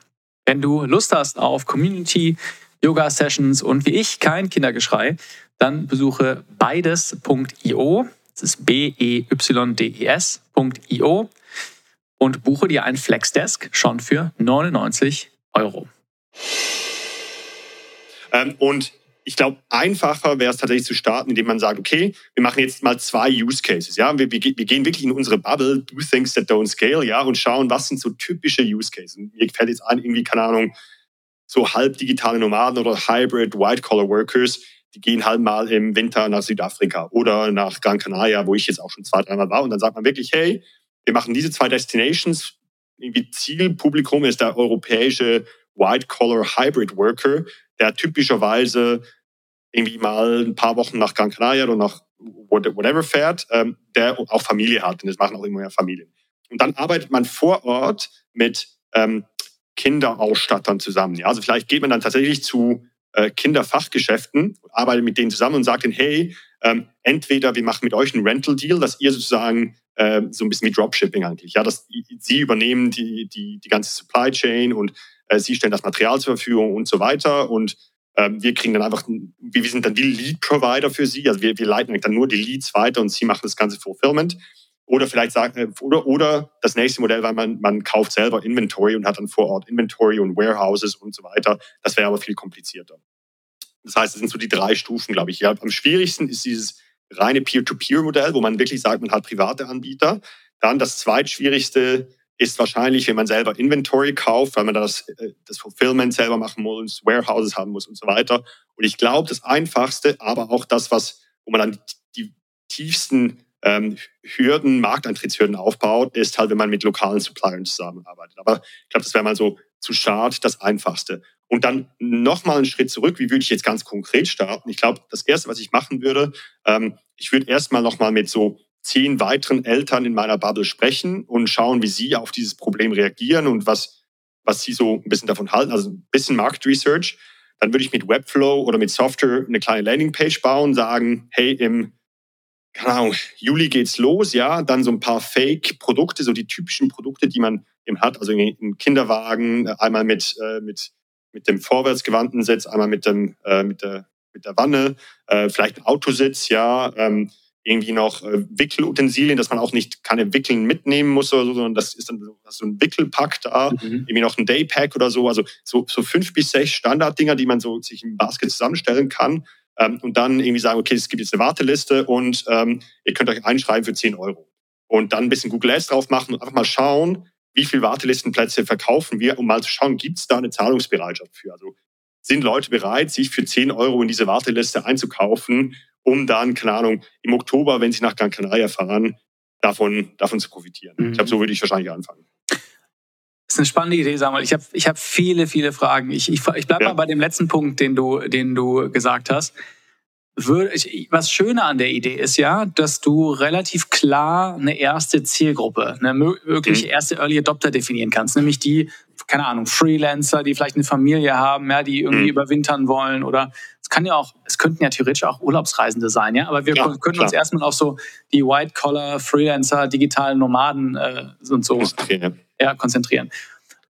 S1: Wenn du Lust hast auf Community, Yoga-Sessions und wie ich kein Kindergeschrei, dann besuche beides.io. Das ist B-E-Y-D-E-S.io und buche dir ein Flexdesk schon für 99 Euro.
S2: Ähm, und ich glaube, einfacher wäre es tatsächlich zu starten, indem man sagt, okay, wir machen jetzt mal zwei Use Cases. Ja, wir, wir, wir, gehen wirklich in unsere Bubble, do things that don't scale, ja, und schauen, was sind so typische Use Cases. Mir fällt jetzt ein, irgendwie, keine Ahnung, so halb digitale Nomaden oder Hybrid White-Collar Workers, die gehen halt mal im Winter nach Südafrika oder nach Gran Canaria, wo ich jetzt auch schon zwei, dreimal war. Und dann sagt man wirklich, hey, wir machen diese zwei Destinations. Irgendwie Zielpublikum ist der europäische White-Collar Hybrid Worker, der typischerweise irgendwie mal ein paar Wochen nach Gran Canaria oder nach whatever fährt, ähm, der auch Familie hat. Und das machen auch immer mehr Familien. Und dann arbeitet man vor Ort mit ähm, Kinderausstattern zusammen. Ja? Also vielleicht geht man dann tatsächlich zu äh, Kinderfachgeschäften, arbeitet mit denen zusammen und sagt ihnen, hey, ähm, entweder wir machen mit euch einen Rental-Deal, dass ihr sozusagen äh, so ein bisschen wie Dropshipping eigentlich, ja, dass sie übernehmen die, die, die ganze Supply Chain und sie stellen das Material zur Verfügung und so weiter und ähm, wir kriegen dann einfach, wir sind dann die Lead-Provider für sie, also wir, wir leiten dann nur die Leads weiter und sie machen das ganze Fulfillment. Oder vielleicht sagen, äh, oder, oder das nächste Modell, weil man, man kauft selber Inventory und hat dann vor Ort Inventory und Warehouses und so weiter. Das wäre aber viel komplizierter. Das heißt, es sind so die drei Stufen, glaube ich. Ja, am schwierigsten ist dieses reine Peer-to-Peer-Modell, wo man wirklich sagt, man hat private Anbieter. Dann das zweitschwierigste ist wahrscheinlich, wenn man selber Inventory kauft, weil man das, äh, das Fulfillment selber machen muss, Warehouses haben muss und so weiter. Und ich glaube, das Einfachste, aber auch das, was, wo man dann die tiefsten ähm, Hürden, Markteintrittshürden aufbaut, ist halt, wenn man mit lokalen Suppliern zusammenarbeitet. Aber ich glaube, das wäre mal so zu Start das Einfachste. Und dann nochmal einen Schritt zurück, wie würde ich jetzt ganz konkret starten? Ich glaube, das Erste, was ich machen würde, ähm, ich würde erstmal nochmal mit so zehn weiteren Eltern in meiner Bubble sprechen und schauen, wie sie auf dieses Problem reagieren und was, was sie so ein bisschen davon halten, also ein bisschen Market Research. Dann würde ich mit Webflow oder mit Software eine kleine Landingpage bauen, sagen, hey, im keine Ahnung, Juli geht's los, ja, dann so ein paar Fake-Produkte, so die typischen Produkte, die man eben hat, also im Kinderwagen, einmal mit, äh, mit, mit dem vorwärtsgewandten Sitz, einmal mit dem, äh, mit der, mit der Wanne, äh, vielleicht ein Autositz, ja, ähm, irgendwie noch äh, Wickelutensilien, dass man auch nicht keine Wickeln mitnehmen muss oder so, sondern das ist dann so ein Wickelpack da, mhm. irgendwie noch ein Daypack oder so, also so, so fünf bis sechs Standarddinger, die man so sich im Basket zusammenstellen kann ähm, und dann irgendwie sagen, okay, es gibt jetzt eine Warteliste und ähm, ihr könnt euch einschreiben für 10 Euro. Und dann ein bisschen Google Ads drauf machen und einfach mal schauen, wie viele Wartelistenplätze verkaufen wir, um mal zu schauen, gibt es da eine Zahlungsbereitschaft für? Also sind Leute bereit, sich für 10 Euro in diese Warteliste einzukaufen um dann, keine Ahnung, im Oktober, wenn sie nach Gran Canaria fahren, davon, davon zu profitieren. Mhm. Ich glaube, so würde ich wahrscheinlich anfangen.
S1: Das ist eine spannende Idee, Samuel. Ich habe ich hab viele, viele Fragen. Ich, ich, ich bleibe ja. mal bei dem letzten Punkt, den du, den du gesagt hast was Schöne an der Idee ist ja, dass du relativ klar eine erste Zielgruppe, eine mögliche mhm. erste Early Adopter definieren kannst, nämlich die, keine Ahnung, Freelancer, die vielleicht eine Familie haben, ja, die irgendwie mhm. überwintern wollen oder es kann ja auch, es könnten ja theoretisch auch Urlaubsreisende sein, ja, aber wir ja, können klar. uns erstmal auf so die White-Collar, Freelancer, digitalen Nomaden äh, und so konzentrieren. Ja, konzentrieren.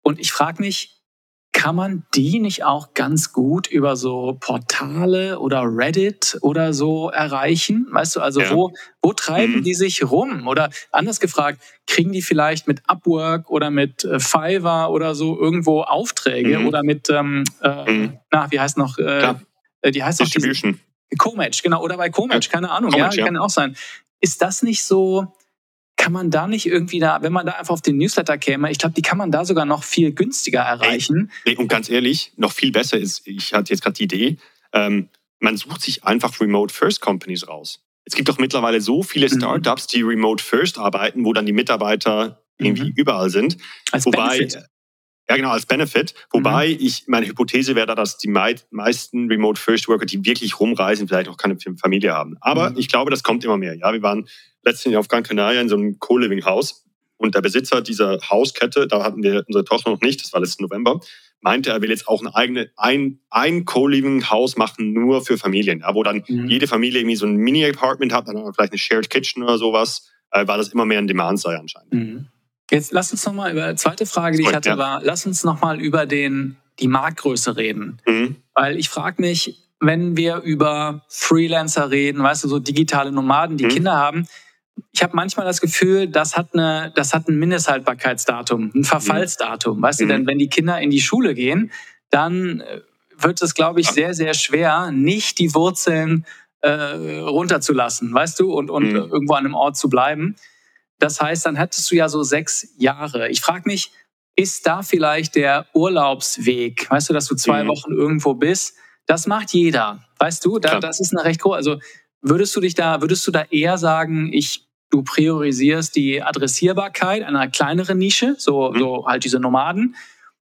S1: Und ich frage mich, kann man die nicht auch ganz gut über so Portale oder Reddit oder so erreichen? Weißt du, also ja. wo, wo treiben mhm. die sich rum? Oder anders gefragt, kriegen die vielleicht mit Upwork oder mit äh, Fiverr oder so irgendwo Aufträge mhm. oder mit, ähm, äh, mhm. na, wie heißt noch, äh, äh die heißt
S2: Distribution.
S1: Comatch, genau, oder bei Comatch, keine Ahnung, Comatch, ja, ja, kann auch sein. Ist das nicht so, kann man da nicht irgendwie da, wenn man da einfach auf den Newsletter käme, ich glaube, die kann man da sogar noch viel günstiger erreichen.
S2: Ey, und ganz ehrlich, noch viel besser ist, ich hatte jetzt gerade die Idee, ähm, man sucht sich einfach Remote First Companies raus. Es gibt doch mittlerweile so viele mhm. Startups, die Remote First arbeiten, wo dann die Mitarbeiter irgendwie mhm. überall sind.
S1: Als Wobei, Benefit.
S2: Ja, genau, als Benefit. Wobei mhm. ich, meine Hypothese wäre da, dass die meisten Remote First Worker, die wirklich rumreisen, vielleicht auch keine Familie haben. Aber mhm. ich glaube, das kommt immer mehr. Ja, wir waren letztens auf Gran Canaria in so einem Co-Living-Haus und der Besitzer dieser Hauskette, da hatten wir unsere Tochter noch nicht, das war letzten November, meinte, er will jetzt auch ein eigene, ein, ein Co-Living-Haus machen, nur für Familien, ja, wo dann mhm. jede Familie irgendwie so ein Mini-Apartment hat, dann vielleicht eine Shared Kitchen oder sowas, äh, weil das immer mehr in Demand sei anscheinend. Mhm.
S1: Jetzt lass uns nochmal über, zweite Frage, die ich hatte, ja. war, lass uns nochmal über den, die Marktgröße reden. Mhm. Weil ich frage mich, wenn wir über Freelancer reden, weißt du, so digitale Nomaden, die mhm. Kinder haben, ich habe manchmal das Gefühl, das hat, eine, das hat ein Mindesthaltbarkeitsdatum, ein Verfallsdatum. Weißt mhm. du, denn wenn die Kinder in die Schule gehen, dann äh, wird es, glaube ich, sehr, sehr schwer, nicht die Wurzeln äh, runterzulassen, weißt du, und, und mhm. irgendwo an einem Ort zu bleiben. Das heißt, dann hättest du ja so sechs Jahre. Ich frage mich, ist da vielleicht der Urlaubsweg, weißt du, dass du zwei mhm. Wochen irgendwo bist? Das macht jeder, weißt du? Da, das ist eine recht große. Also würdest du dich da, würdest du da eher sagen, ich du priorisierst die Adressierbarkeit einer kleineren Nische, so, mhm. so halt diese Nomaden,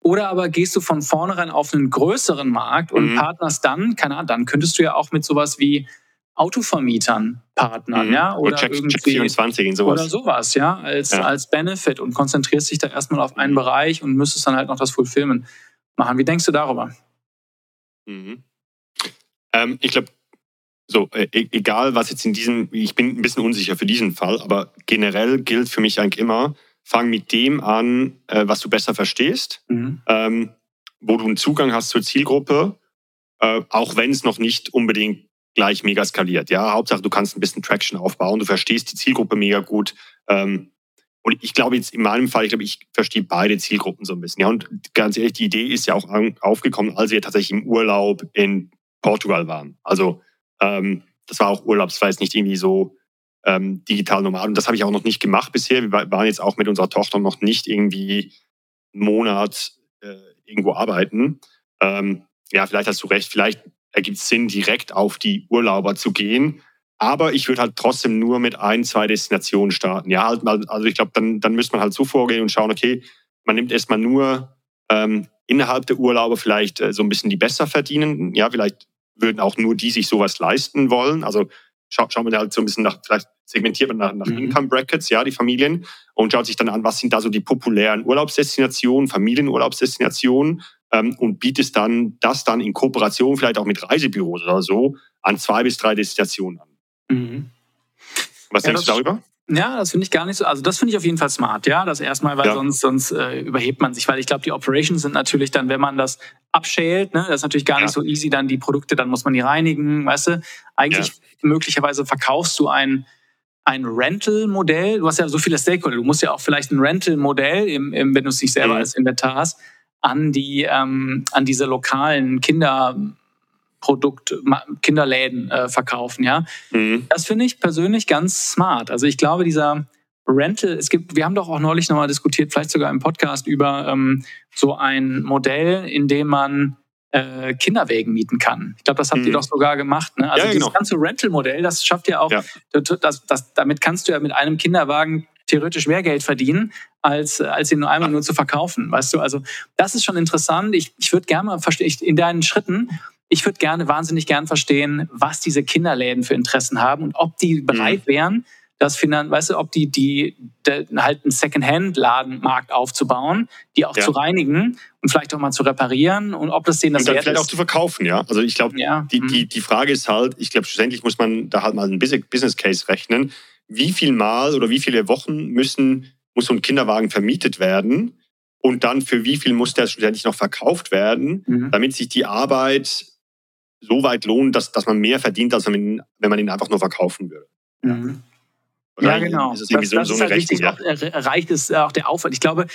S1: oder aber gehst du von vornherein auf einen größeren Markt und mhm. partnerst dann, keine Ahnung, dann könntest du ja auch mit sowas wie Autovermietern partnern, mhm. ja, oder, oder
S2: Check, irgendwie, Check 24 in sowas.
S1: oder sowas, ja, als, ja. als Benefit und konzentrierst dich da erstmal auf einen mhm. Bereich und müsstest dann halt noch das Fulfillment machen. Wie denkst du darüber?
S2: Mhm. Ähm, ich glaube, so, äh, e-, egal was jetzt in diesem, ich bin ein bisschen unsicher für diesen Fall, aber generell gilt für mich eigentlich immer, fang mit dem an, äh, was du besser verstehst, mhm. ähm, wo du einen Zugang hast zur Zielgruppe, äh, auch wenn es noch nicht unbedingt gleich mega skaliert. Ja, Hauptsache du kannst ein bisschen Traction aufbauen, du verstehst die Zielgruppe mega gut. Ähm, und ich glaube jetzt in meinem Fall, ich glaube, ich verstehe beide Zielgruppen so ein bisschen. Ja, und ganz ehrlich, die Idee ist ja auch aufgekommen, als wir tatsächlich im Urlaub in Portugal waren. Also ähm, das war auch Urlaub, das nicht irgendwie so ähm, digital normal. Und das habe ich auch noch nicht gemacht bisher. Wir waren jetzt auch mit unserer Tochter noch nicht irgendwie einen Monat äh, irgendwo arbeiten. Ähm, ja, vielleicht hast du recht, vielleicht ergibt es Sinn, direkt auf die Urlauber zu gehen. Aber ich würde halt trotzdem nur mit ein, zwei Destinationen starten. Ja, halt mal, also ich glaube, dann, dann müsste man halt so vorgehen und schauen, okay, man nimmt erstmal nur ähm, innerhalb der Urlauber vielleicht äh, so ein bisschen die besser verdienen. Ja, vielleicht würden auch nur die sich sowas leisten wollen. Also schaut, schaut man halt so ein bisschen nach, vielleicht segmentiert man nach, nach mhm. Income Brackets, ja, die Familien und schaut sich dann an, was sind da so die populären Urlaubsdestinationen, Familienurlaubsdestinationen ähm, und bietet dann das dann in Kooperation vielleicht auch mit Reisebüros oder so an zwei bis drei Destinationen an. Mhm. Was ja, denkst du darüber?
S1: Ja, das finde ich gar nicht so. Also das finde ich auf jeden Fall smart, ja. Das erstmal, weil ja. sonst, sonst äh, überhebt man sich, weil ich glaube, die Operations sind natürlich dann, wenn man das abschält, ne, das ist natürlich gar ja. nicht so easy, dann die Produkte, dann muss man die reinigen, weißt du. Eigentlich ja. möglicherweise verkaufst du ein, ein Rental-Modell. Du hast ja so viele Stakeholder. Du musst ja auch vielleicht ein Rental-Modell, im, im, wenn du es nicht selber mhm. als Inventar hast, an die, ähm, an diese lokalen Kinder Produkt, Kinderläden äh, verkaufen, ja. Mhm. Das finde ich persönlich ganz smart. Also ich glaube, dieser Rental, es gibt, wir haben doch auch neulich nochmal diskutiert, vielleicht sogar im Podcast über ähm, so ein Modell, in dem man äh, Kinderwegen mieten kann. Ich glaube, das habt mhm. ihr doch sogar gemacht. Ne? Also ja, dieses genau. ganze Rental-Modell, das schafft ja auch, ja. Das, das, damit kannst du ja mit einem Kinderwagen theoretisch mehr Geld verdienen, als, als ihn nur einmal nur zu verkaufen. Weißt du, also das ist schon interessant. Ich, ich würde gerne mal verstehen, in deinen Schritten ich würde gerne, wahnsinnig gern verstehen, was diese Kinderläden für Interessen haben und ob die bereit mhm. wären, das Finan weißt du, ob die, die, die halt einen Second-Hand-Ladenmarkt aufzubauen, die auch ja. zu reinigen und vielleicht auch mal zu reparieren und ob das denen das und
S2: dann vielleicht ist. auch zu verkaufen, ja. Also ich glaube, ja. die, die, mhm. die Frage ist halt, ich glaube, schlussendlich muss man da halt mal einen Business Case rechnen. Wie viel Mal oder wie viele Wochen müssen, muss so ein Kinderwagen vermietet werden? Und dann für wie viel muss der schlussendlich noch verkauft werden, mhm. damit sich die Arbeit so weit lohnt, dass, dass man mehr verdient, als wenn man ihn einfach nur verkaufen würde.
S1: Mhm. Ja, genau. Das, das, so, das ist halt wichtig. Ja. Auch, reicht es auch der Aufwand. Ich glaube,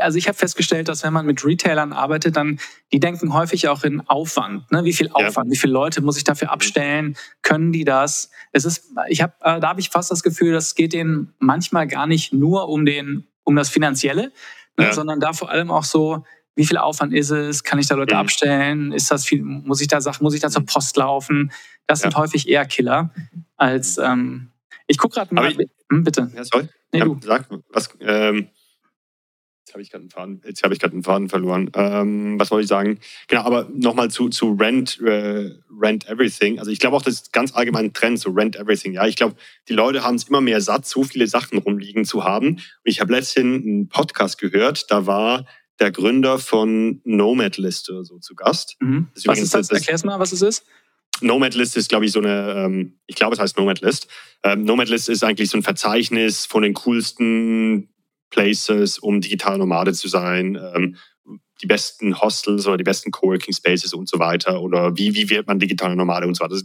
S1: also ich habe festgestellt, dass wenn man mit Retailern arbeitet, dann die denken häufig auch in Aufwand. Ne? Wie viel Aufwand? Ja. Wie viele Leute muss ich dafür mhm. abstellen? Können die das? Es ist, ich habe, äh, da habe ich fast das Gefühl, das geht denen manchmal gar nicht nur um den, um das Finanzielle, ne? ja. sondern da vor allem auch so, wie viel Aufwand ist es? Kann ich da Leute mhm. abstellen? Ist das viel? Muss ich da Sachen? Muss ich da zur mhm. Post laufen? Das sind häufig eher Killer als ähm, ich gucke gerade mal. Ich, hm, bitte.
S2: Ja, sorry. Nee, ja, du. Sag, was, ähm, jetzt habe ich gerade einen Faden, jetzt habe ich gerade einen Faden verloren. Ähm, was wollte ich sagen? Genau, aber nochmal zu, zu Rent, äh, Rent Everything. Also ich glaube auch, das ist ganz allgemein ein Trend, so Rent Everything. Ja, ich glaube, die Leute haben es immer mehr satt, so viele Sachen rumliegen zu haben. Und ich habe letztens einen Podcast gehört, da war der Gründer von Nomad Liste so zu Gast.
S1: Mhm. Was ist das? Erklär's mal, was es ist.
S2: Nomad List ist, glaube ich, so eine, ähm, ich glaube, es heißt Nomad List. Ähm, Nomad List ist eigentlich so ein Verzeichnis von den coolsten Places, um digital Nomade zu sein. Ähm, die besten Hostels oder die besten Coworking Spaces und so weiter. Oder wie, wie wird man digitaler Nomade und so weiter.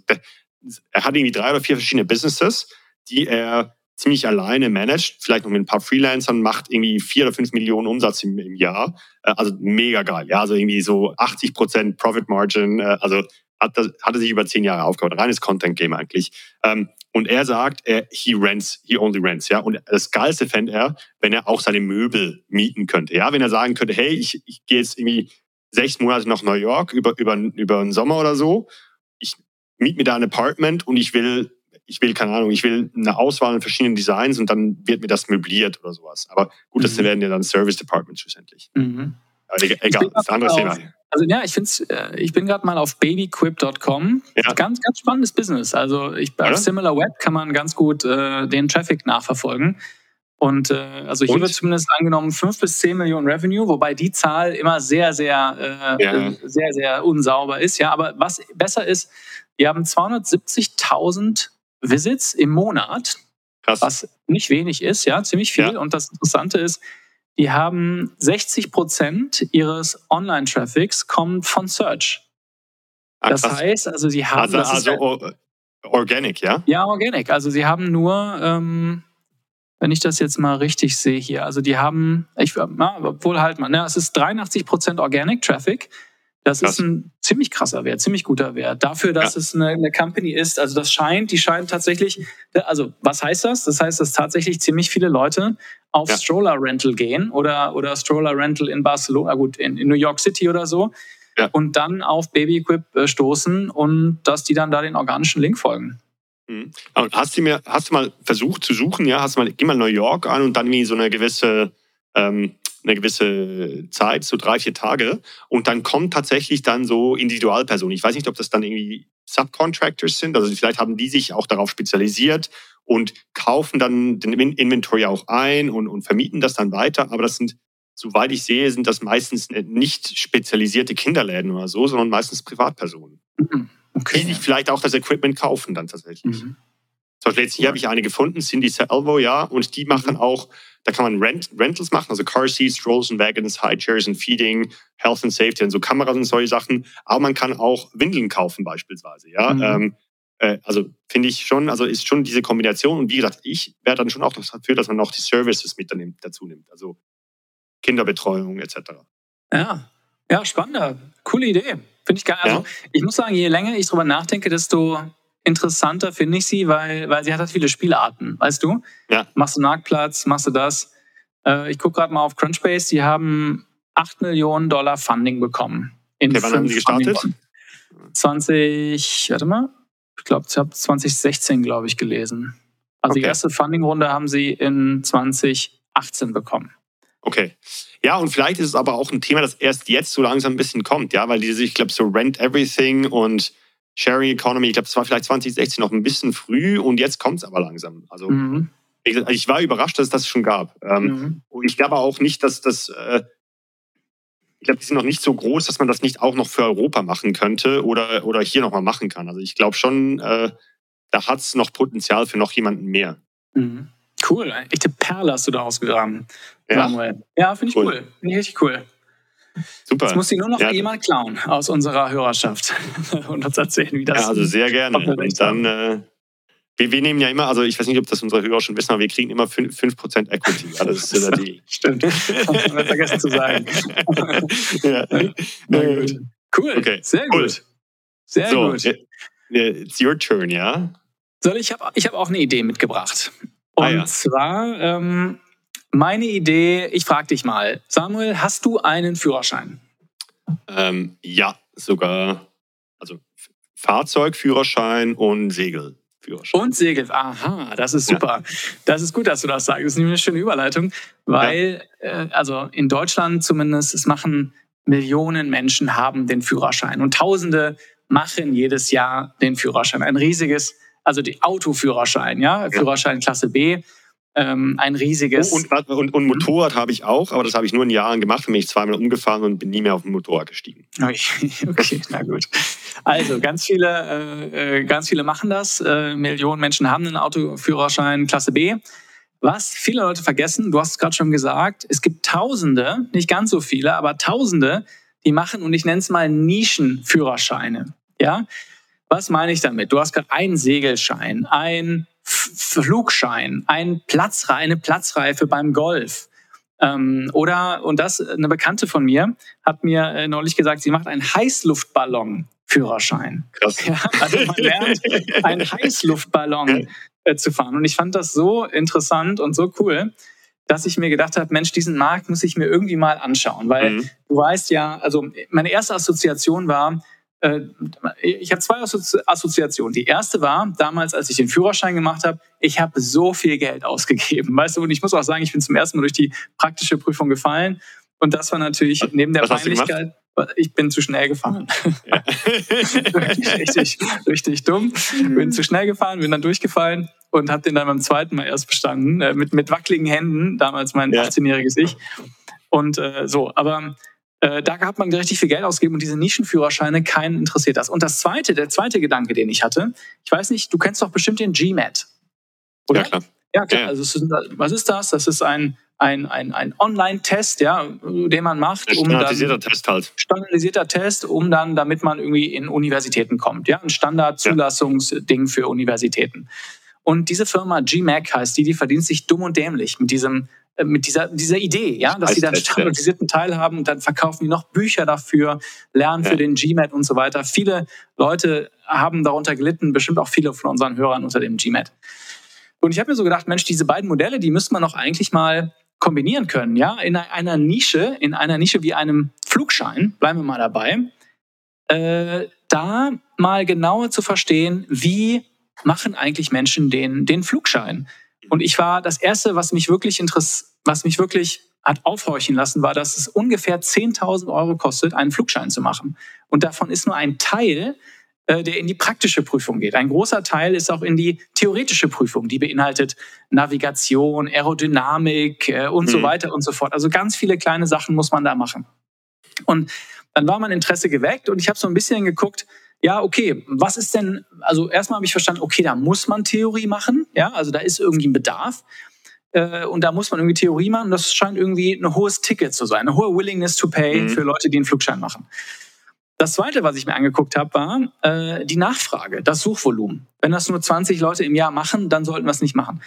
S2: Er hat irgendwie drei oder vier verschiedene Businesses, die er ziemlich alleine managt, vielleicht noch mit ein paar Freelancern, macht irgendwie vier oder fünf Millionen Umsatz im, im Jahr. Äh, also mega geil. Ja, also irgendwie so 80 Prozent Profit Margin. Äh, also hat, das, hat er sich über zehn Jahre aufgebaut. Reines Content-Game eigentlich. Ähm, und er sagt, er, he rents, he only rents, ja. Und das Geilste fände er, wenn er auch seine Möbel mieten könnte, ja. Wenn er sagen könnte, hey, ich, ich gehe jetzt irgendwie sechs Monate nach New York über, über, über den Sommer oder so. Ich miete mir da ein Apartment und ich will, ich will, keine Ahnung, ich will eine Auswahl an verschiedenen Designs und dann wird mir das möbliert oder sowas. Aber gut, das mhm. werden ja dann Service Departments schlussendlich. Mhm. Egal, das ist ein anderes Thema.
S1: Also ja, ich finde äh, ich bin gerade mal auf babyquip.com. Ja. Ganz, ganz spannendes Business. Also ich, bei ja. SimilarWeb kann man ganz gut äh, den Traffic nachverfolgen. Und äh, also hier Und? wird zumindest angenommen 5 bis 10 Millionen Revenue, wobei die Zahl immer sehr, sehr, äh, ja. sehr, sehr unsauber ist. Ja, aber was besser ist, wir haben 270.000 Visits im Monat, Krass. was nicht wenig ist, ja, ziemlich viel. Ja. Und das Interessante ist, die haben 60 Prozent ihres Online-Traffics kommt von Search. Ah, das heißt, also sie haben.
S2: Also, also ja, Organic, ja?
S1: Ja, Organic. Also sie haben nur, ähm, wenn ich das jetzt mal richtig sehe hier, also die haben, ich, na, obwohl halt mal, ne, es ist 83 Prozent Organic Traffic. Das Krass. ist ein ziemlich krasser Wert, ziemlich guter Wert. Dafür, dass ja. es eine, eine, Company ist, also das scheint, die scheint tatsächlich, also was heißt das? Das heißt, dass tatsächlich ziemlich viele Leute auf ja. Stroller Rental gehen oder, oder Stroller Rental in Barcelona, gut, in, in New York City oder so. Ja. Und dann auf Baby Equip äh, stoßen und dass die dann da den organischen Link folgen.
S2: Mhm. Hast du, mir, hast du mal versucht zu suchen, ja? Hast du mal, geh mal New York an und dann irgendwie so eine gewisse, ähm, eine gewisse Zeit, so drei, vier Tage. Und dann kommt tatsächlich dann so Individualpersonen. Ich weiß nicht, ob das dann irgendwie Subcontractors sind. Also vielleicht haben die sich auch darauf spezialisiert und kaufen dann den Inventory auch ein und, und vermieten das dann weiter. Aber das sind, soweit ich sehe, sind das meistens nicht spezialisierte Kinderläden oder so, sondern meistens Privatpersonen. Mhm. Okay. Die sich vielleicht auch das Equipment kaufen dann tatsächlich. Mhm. Zum Beispiel ja. habe ich eine gefunden, Cindy Salvo, ja, und die machen mhm. auch, da kann man Rent, Rentals machen, also Car Seats, Strolls and Wagons, High Chairs und Feeding, Health and Safety und so Kameras und solche Sachen. Aber man kann auch Windeln kaufen beispielsweise, ja. Mhm. Ähm, äh, also finde ich schon, also ist schon diese Kombination. Und wie gesagt, ich wäre dann schon auch dafür, dass man noch die Services mit dazu nimmt. Also Kinderbetreuung etc.
S1: Ja, ja, spannender. Coole Idee. Finde ich geil. Also, ja. ich muss sagen, je länger ich drüber nachdenke, desto interessanter finde ich sie, weil, weil sie hat halt viele Spielarten, weißt du? Ja. Machst du Marktplatz, machst du das. Äh, ich gucke gerade mal auf Crunchbase, die haben 8 Millionen Dollar Funding bekommen.
S2: In okay, wann haben sie gestartet?
S1: 20, warte mal, ich glaube, ich habe 2016, glaube ich, gelesen. Also okay. die erste Funding-Runde haben sie in 2018 bekommen.
S2: Okay. Ja, und vielleicht ist es aber auch ein Thema, das erst jetzt so langsam ein bisschen kommt, ja, weil diese, ich glaube, so Rent Everything und Sharing Economy, ich glaube, das war vielleicht 2016 noch ein bisschen früh und jetzt kommt es aber langsam. Also mhm. ich, war überrascht, dass es das schon gab. Ähm, mhm. Und ich glaube auch nicht, dass das äh, ich glaube, die sind noch nicht so groß, dass man das nicht auch noch für Europa machen könnte oder, oder hier nochmal machen kann. Also ich glaube schon, äh, da hat es noch Potenzial für noch jemanden mehr.
S1: Mhm. Cool, echte Perle hast du da ausgegraben, ja. Samuel. Ja, finde ich cool. cool. Finde ich richtig cool. Super. Jetzt muss sie nur noch ja. jemand klauen aus unserer Hörerschaft und uns erzählen, wie das
S2: Ja, also sehr gerne. Und dann, äh, wir, wir nehmen ja immer, also ich weiß nicht, ob das unsere Hörer schon wissen, aber wir kriegen immer 5%, 5 Equity. Ja, das ist ja die.
S1: Stimmt. vergessen zu sagen. ja. Na gut. Cool. Okay. Sehr cool. gut. Sehr so, gut.
S2: It's your turn, ja?
S1: Soll ich habe ich hab auch eine Idee mitgebracht. Und ah, ja. zwar ähm, meine Idee, ich frage dich mal, Samuel, hast du einen Führerschein?
S2: Ähm, ja, sogar, also Fahrzeugführerschein und Segelführerschein.
S1: Und Segel, aha, das ist super. Ja. Das ist gut, dass du das sagst. Das ist nämlich eine schöne Überleitung, weil, ja. äh, also in Deutschland zumindest, es machen Millionen Menschen haben den Führerschein und Tausende machen jedes Jahr den Führerschein. Ein riesiges, also die Autoführerschein, ja, Führerschein Klasse B ähm, ein riesiges.
S2: Oh, und, und, und, Motorrad habe ich auch, aber das habe ich nur in Jahren gemacht, bin ich zweimal umgefahren und bin nie mehr auf dem Motorrad gestiegen.
S1: Okay, na gut. Also ganz viele, äh, äh, ganz viele machen das. Äh, Millionen Menschen haben einen Autoführerschein Klasse B. Was viele Leute vergessen, du hast es gerade schon gesagt, es gibt Tausende, nicht ganz so viele, aber Tausende, die machen, und ich nenne es mal Nischenführerscheine. Ja, was meine ich damit? Du hast gerade einen Segelschein, ein Flugschein, ein Platz, eine Platzreife beim Golf. Ähm, oder, und das, eine Bekannte von mir hat mir äh, neulich gesagt, sie macht einen Heißluftballon-Führerschein. Krass. Ja, also man lernt, einen Heißluftballon äh, zu fahren. Und ich fand das so interessant und so cool, dass ich mir gedacht habe, Mensch, diesen Markt muss ich mir irgendwie mal anschauen. Weil mhm. du weißt ja, also meine erste Assoziation war, ich habe zwei Assoziationen. Die erste war, damals, als ich den Führerschein gemacht habe, ich habe so viel Geld ausgegeben. Weißt du, und ich muss auch sagen, ich bin zum ersten Mal durch die praktische Prüfung gefallen. Und das war natürlich neben der Was Peinlichkeit. Ich bin zu schnell gefahren. Ja. richtig, richtig dumm. Bin zu schnell gefahren, bin dann durchgefallen und habe den dann beim zweiten Mal erst bestanden. Äh, mit, mit wackeligen Händen, damals mein ja. 18-jähriges Ich. Und äh, so, aber äh, da hat man richtig viel Geld ausgegeben und diese Nischenführerscheine, keinen interessiert das. Und das zweite, der zweite Gedanke, den ich hatte, ich weiß nicht, du kennst doch bestimmt den GMAT. Oder? Ja, klar. Ja, klar. Ja. Also, was ist das? Das ist ein, ein, ein, ein Online-Test, ja, den man macht.
S2: Um standardisierter dann, Test halt.
S1: Standardisierter Test, um dann, damit man irgendwie in Universitäten kommt. Ja, ein Standard-Zulassungsding für Universitäten. Und diese Firma GMAC heißt die, die verdient sich dumm und dämlich mit diesem mit dieser, dieser Idee, ja, dass sie dann standardisierten Teil haben und dann verkaufen die noch Bücher dafür, lernen ja. für den GMAT und so weiter. Viele Leute haben darunter gelitten, bestimmt auch viele von unseren Hörern unter dem GMAT. Und ich habe mir so gedacht, Mensch, diese beiden Modelle, die müsste man doch eigentlich mal kombinieren können, ja, in einer Nische, in einer Nische wie einem Flugschein, bleiben wir mal dabei, äh, da mal genauer zu verstehen, wie machen eigentlich Menschen den, den Flugschein? Und ich war das erste, was mich wirklich interessiert, was mich wirklich hat aufhorchen lassen, war, dass es ungefähr 10.000 Euro kostet, einen Flugschein zu machen. Und davon ist nur ein Teil, äh, der in die praktische Prüfung geht. Ein großer Teil ist auch in die theoretische Prüfung, die beinhaltet Navigation, Aerodynamik äh, und mhm. so weiter und so fort. Also ganz viele kleine Sachen muss man da machen. Und dann war mein Interesse geweckt und ich habe so ein bisschen geguckt, ja, okay, was ist denn, also erstmal habe ich verstanden, okay, da muss man Theorie machen, ja, also da ist irgendwie ein Bedarf äh, und da muss man irgendwie Theorie machen. Das scheint irgendwie ein hohes Ticket zu sein, eine hohe Willingness to pay mhm. für Leute, die einen Flugschein machen. Das zweite, was ich mir angeguckt habe, war äh, die Nachfrage, das Suchvolumen. Wenn das nur 20 Leute im Jahr machen, dann sollten wir es nicht machen.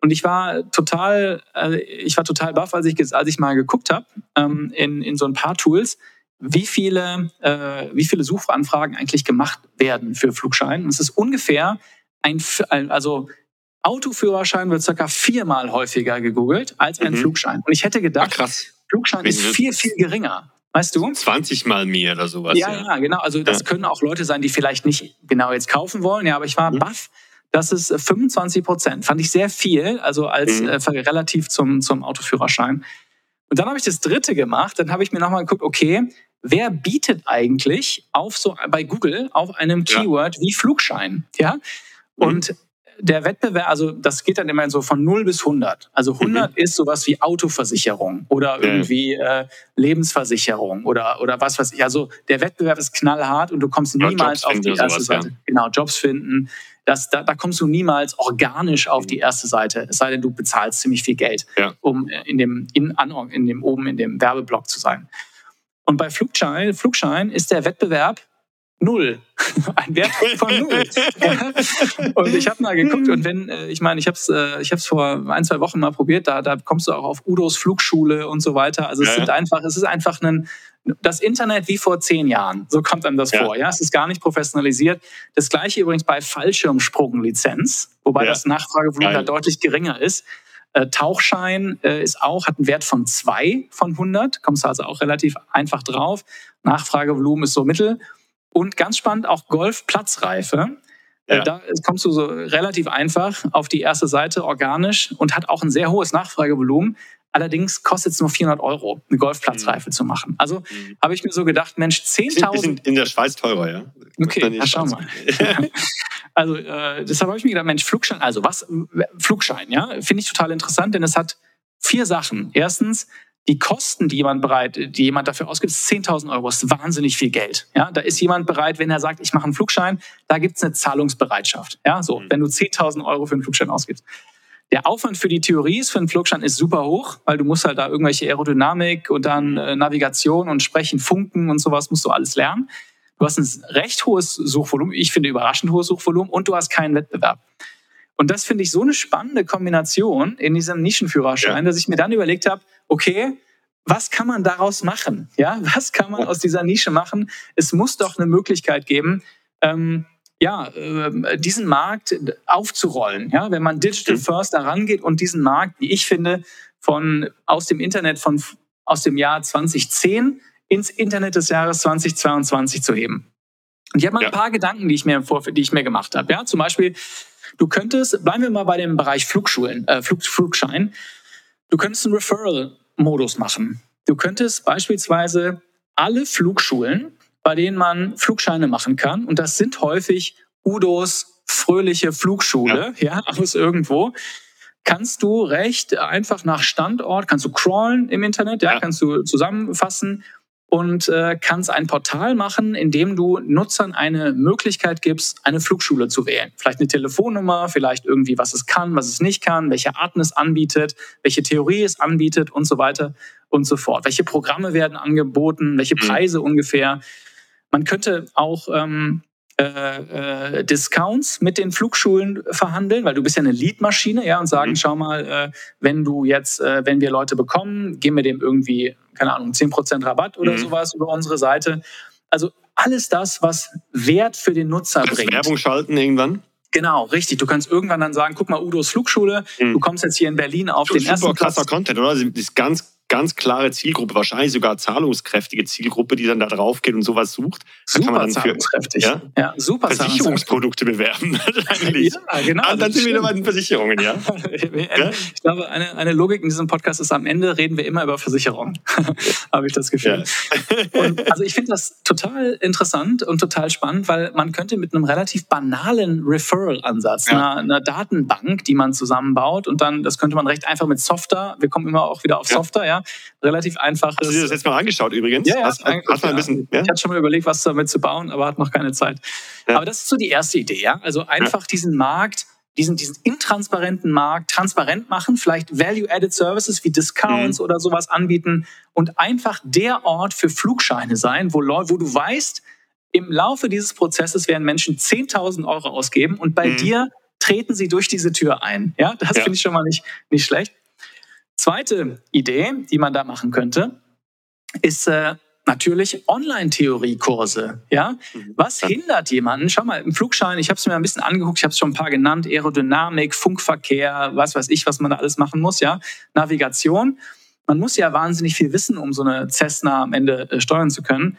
S1: Und ich war total, äh, ich war total baff, als ich, als ich mal geguckt habe ähm, in, in so ein paar Tools wie viele, äh, wie viele Suchanfragen eigentlich gemacht werden für Flugschein. Es ist ungefähr ein, also Autoführerschein wird circa viermal häufiger gegoogelt als ein mhm. Flugschein. Und ich hätte gedacht, Ach, krass. Flugschein ist viel, viel geringer. Weißt du?
S2: 20 mal mehr oder sowas.
S1: Ja, ja, ja genau. Also das ja. können auch Leute sein, die vielleicht nicht genau jetzt kaufen wollen. Ja, aber ich war mhm. baff. Das ist 25 Prozent. Fand ich sehr viel, also als mhm. äh, relativ zum, zum Autoführerschein. Und dann habe ich das dritte gemacht. Dann habe ich mir nochmal geguckt, okay, wer bietet eigentlich auf so bei Google auf einem Keyword ja. wie Flugschein, ja? Und. Der Wettbewerb, also das geht dann immer so von 0 bis 100. Also 100 mhm. ist sowas wie Autoversicherung oder irgendwie äh, Lebensversicherung oder, oder was weiß ich. Also der Wettbewerb ist knallhart und du kommst niemals auf die erste sowas, Seite. Ja. Genau, Jobs finden. Das, da, da kommst du niemals organisch auf die mhm. erste Seite, es sei denn, du bezahlst ziemlich viel Geld, ja. um in dem, in, in dem oben in dem Werbeblock zu sein. Und bei Flugschein, Flugschein ist der Wettbewerb null. Ein Wert von null. und ich habe mal geguckt und wenn, äh, ich meine, ich habe es äh, ich hab's vor ein, zwei Wochen mal probiert, da, da kommst du auch auf Udos Flugschule und so weiter. Also es ja. sind einfach, es ist einfach ein, das Internet wie vor zehn Jahren. So kommt einem das ja. vor. Ja, es ist gar nicht professionalisiert. Das gleiche übrigens bei Fallschirmsprunglizenz, wobei ja. das Nachfragevolumen da deutlich geringer ist. Äh, Tauchschein äh, ist auch, hat einen Wert von zwei von 100, kommst du also auch relativ einfach drauf. Nachfragevolumen ist so mittel. Und ganz spannend auch Golfplatzreife. Äh, ja. Da kommst du so relativ einfach auf die erste Seite organisch und hat auch ein sehr hohes Nachfragevolumen. Allerdings kostet es nur 400 Euro, eine Golfplatzreife mhm. zu machen. Also mhm. habe ich mir so gedacht, Mensch, 10.000...
S2: Sind in der Schweiz teurer, ja?
S1: Okay, ja, schau mal. also äh, deshalb habe ich mir gedacht, Mensch, Flugschein, also was, Flugschein, ja, finde ich total interessant, denn es hat vier Sachen. Erstens, die Kosten, die jemand bereit, die jemand dafür ausgibt, ist 10.000 Euro, ist wahnsinnig viel Geld. Ja, da ist jemand bereit, wenn er sagt, ich mache einen Flugschein, da gibt es eine Zahlungsbereitschaft. Ja, so, mhm. wenn du 10.000 Euro für einen Flugschein ausgibst. Der Aufwand für die Theorie ist für einen Flugschein ist super hoch, weil du musst halt da irgendwelche Aerodynamik und dann äh, Navigation und Sprechen, Funken und sowas musst du alles lernen. Du hast ein recht hohes Suchvolumen, ich finde überraschend hohes Suchvolumen und du hast keinen Wettbewerb. Und das finde ich so eine spannende Kombination in diesem Nischenführerschein, ja. dass ich mir dann überlegt habe, okay, was kann man daraus machen? Ja, was kann man aus dieser Nische machen? Es muss doch eine Möglichkeit geben, ähm, ja, äh, diesen Markt aufzurollen. Ja, wenn man Digital mhm. First da rangeht und diesen Markt, wie ich finde, von aus dem Internet von aus dem Jahr 2010 ins Internet des Jahres 2022 zu heben. Und ich habe mal ja. ein paar Gedanken, die ich mir vor, die ich mir gemacht habe. Ja, zum Beispiel, du könntest, bleiben wir mal bei dem Bereich Flugschulen, äh, Flug, Flugschein. Du könntest einen Referral-Modus machen. Du könntest beispielsweise alle Flugschulen, bei denen man Flugscheine machen kann, und das sind häufig Udos fröhliche Flugschule, ja, ja aus irgendwo, kannst du recht einfach nach Standort, kannst du crawlen im Internet, ja, ja. kannst du zusammenfassen und äh, kannst ein Portal machen, in dem du Nutzern eine Möglichkeit gibst, eine Flugschule zu wählen. Vielleicht eine Telefonnummer, vielleicht irgendwie, was es kann, was es nicht kann, welche Arten es anbietet, welche Theorie es anbietet und so weiter und so fort. Welche Programme werden angeboten, welche mhm. Preise mhm. ungefähr. Man könnte auch ähm, äh, äh, Discounts mit den Flugschulen verhandeln, weil du bist ja eine Leadmaschine, ja, und sagen, mhm. schau mal, äh, wenn du jetzt, äh, wenn wir Leute bekommen, geben wir dem irgendwie keine Ahnung, 10% Rabatt oder mhm. sowas über unsere Seite. Also alles das, was Wert für den Nutzer
S2: Kannst
S1: bringt.
S2: Werbung schalten irgendwann?
S1: Genau, richtig. Du kannst irgendwann dann sagen, guck mal, Udos Flugschule, mhm. du kommst jetzt hier in Berlin auf Super den ersten
S2: Platz. krasser Content, oder? Das ist ganz ganz klare Zielgruppe, wahrscheinlich sogar zahlungskräftige Zielgruppe, die dann da drauf geht und sowas sucht.
S1: Da super kann zahlungskräftig.
S2: Ja? ja, super Versicherungsprodukte bewerben.
S1: eigentlich. Ja, genau.
S2: Ah, dann sind wir wieder bei den Versicherungen, ja?
S1: ich glaube, eine, eine Logik in diesem Podcast ist, am Ende reden wir immer über Versicherungen. Habe ich das Gefühl. Und, also ich finde das total interessant und total spannend, weil man könnte mit einem relativ banalen Referral-Ansatz, einer, einer Datenbank, die man zusammenbaut und dann, das könnte man recht einfach mit Software, wir kommen immer auch wieder auf Software, ja, relativ einfaches.
S2: Hast du dir das jetzt mal angeschaut übrigens?
S1: Ja, ja.
S2: Hast, hast mal ein bisschen,
S1: ja? Ich hatte schon mal überlegt, was damit zu bauen, aber hat noch keine Zeit. Ja. Aber das ist so die erste Idee, ja. Also einfach ja. diesen Markt, diesen, diesen intransparenten Markt transparent machen, vielleicht Value-Added Services wie Discounts mhm. oder sowas anbieten und einfach der Ort für Flugscheine sein, wo, wo du weißt, im Laufe dieses Prozesses werden Menschen 10.000 Euro ausgeben und bei mhm. dir treten sie durch diese Tür ein. Ja, das ja. finde ich schon mal nicht, nicht schlecht. Zweite Idee, die man da machen könnte, ist äh, natürlich Online-Theoriekurse. Ja? Mhm. Was hindert jemanden? Schau mal, im Flugschein, ich habe es mir ein bisschen angeguckt, ich habe es schon ein paar genannt, Aerodynamik, Funkverkehr, was weiß ich, was man da alles machen muss, ja, Navigation. Man muss ja wahnsinnig viel wissen, um so eine Cessna am Ende äh, steuern zu können.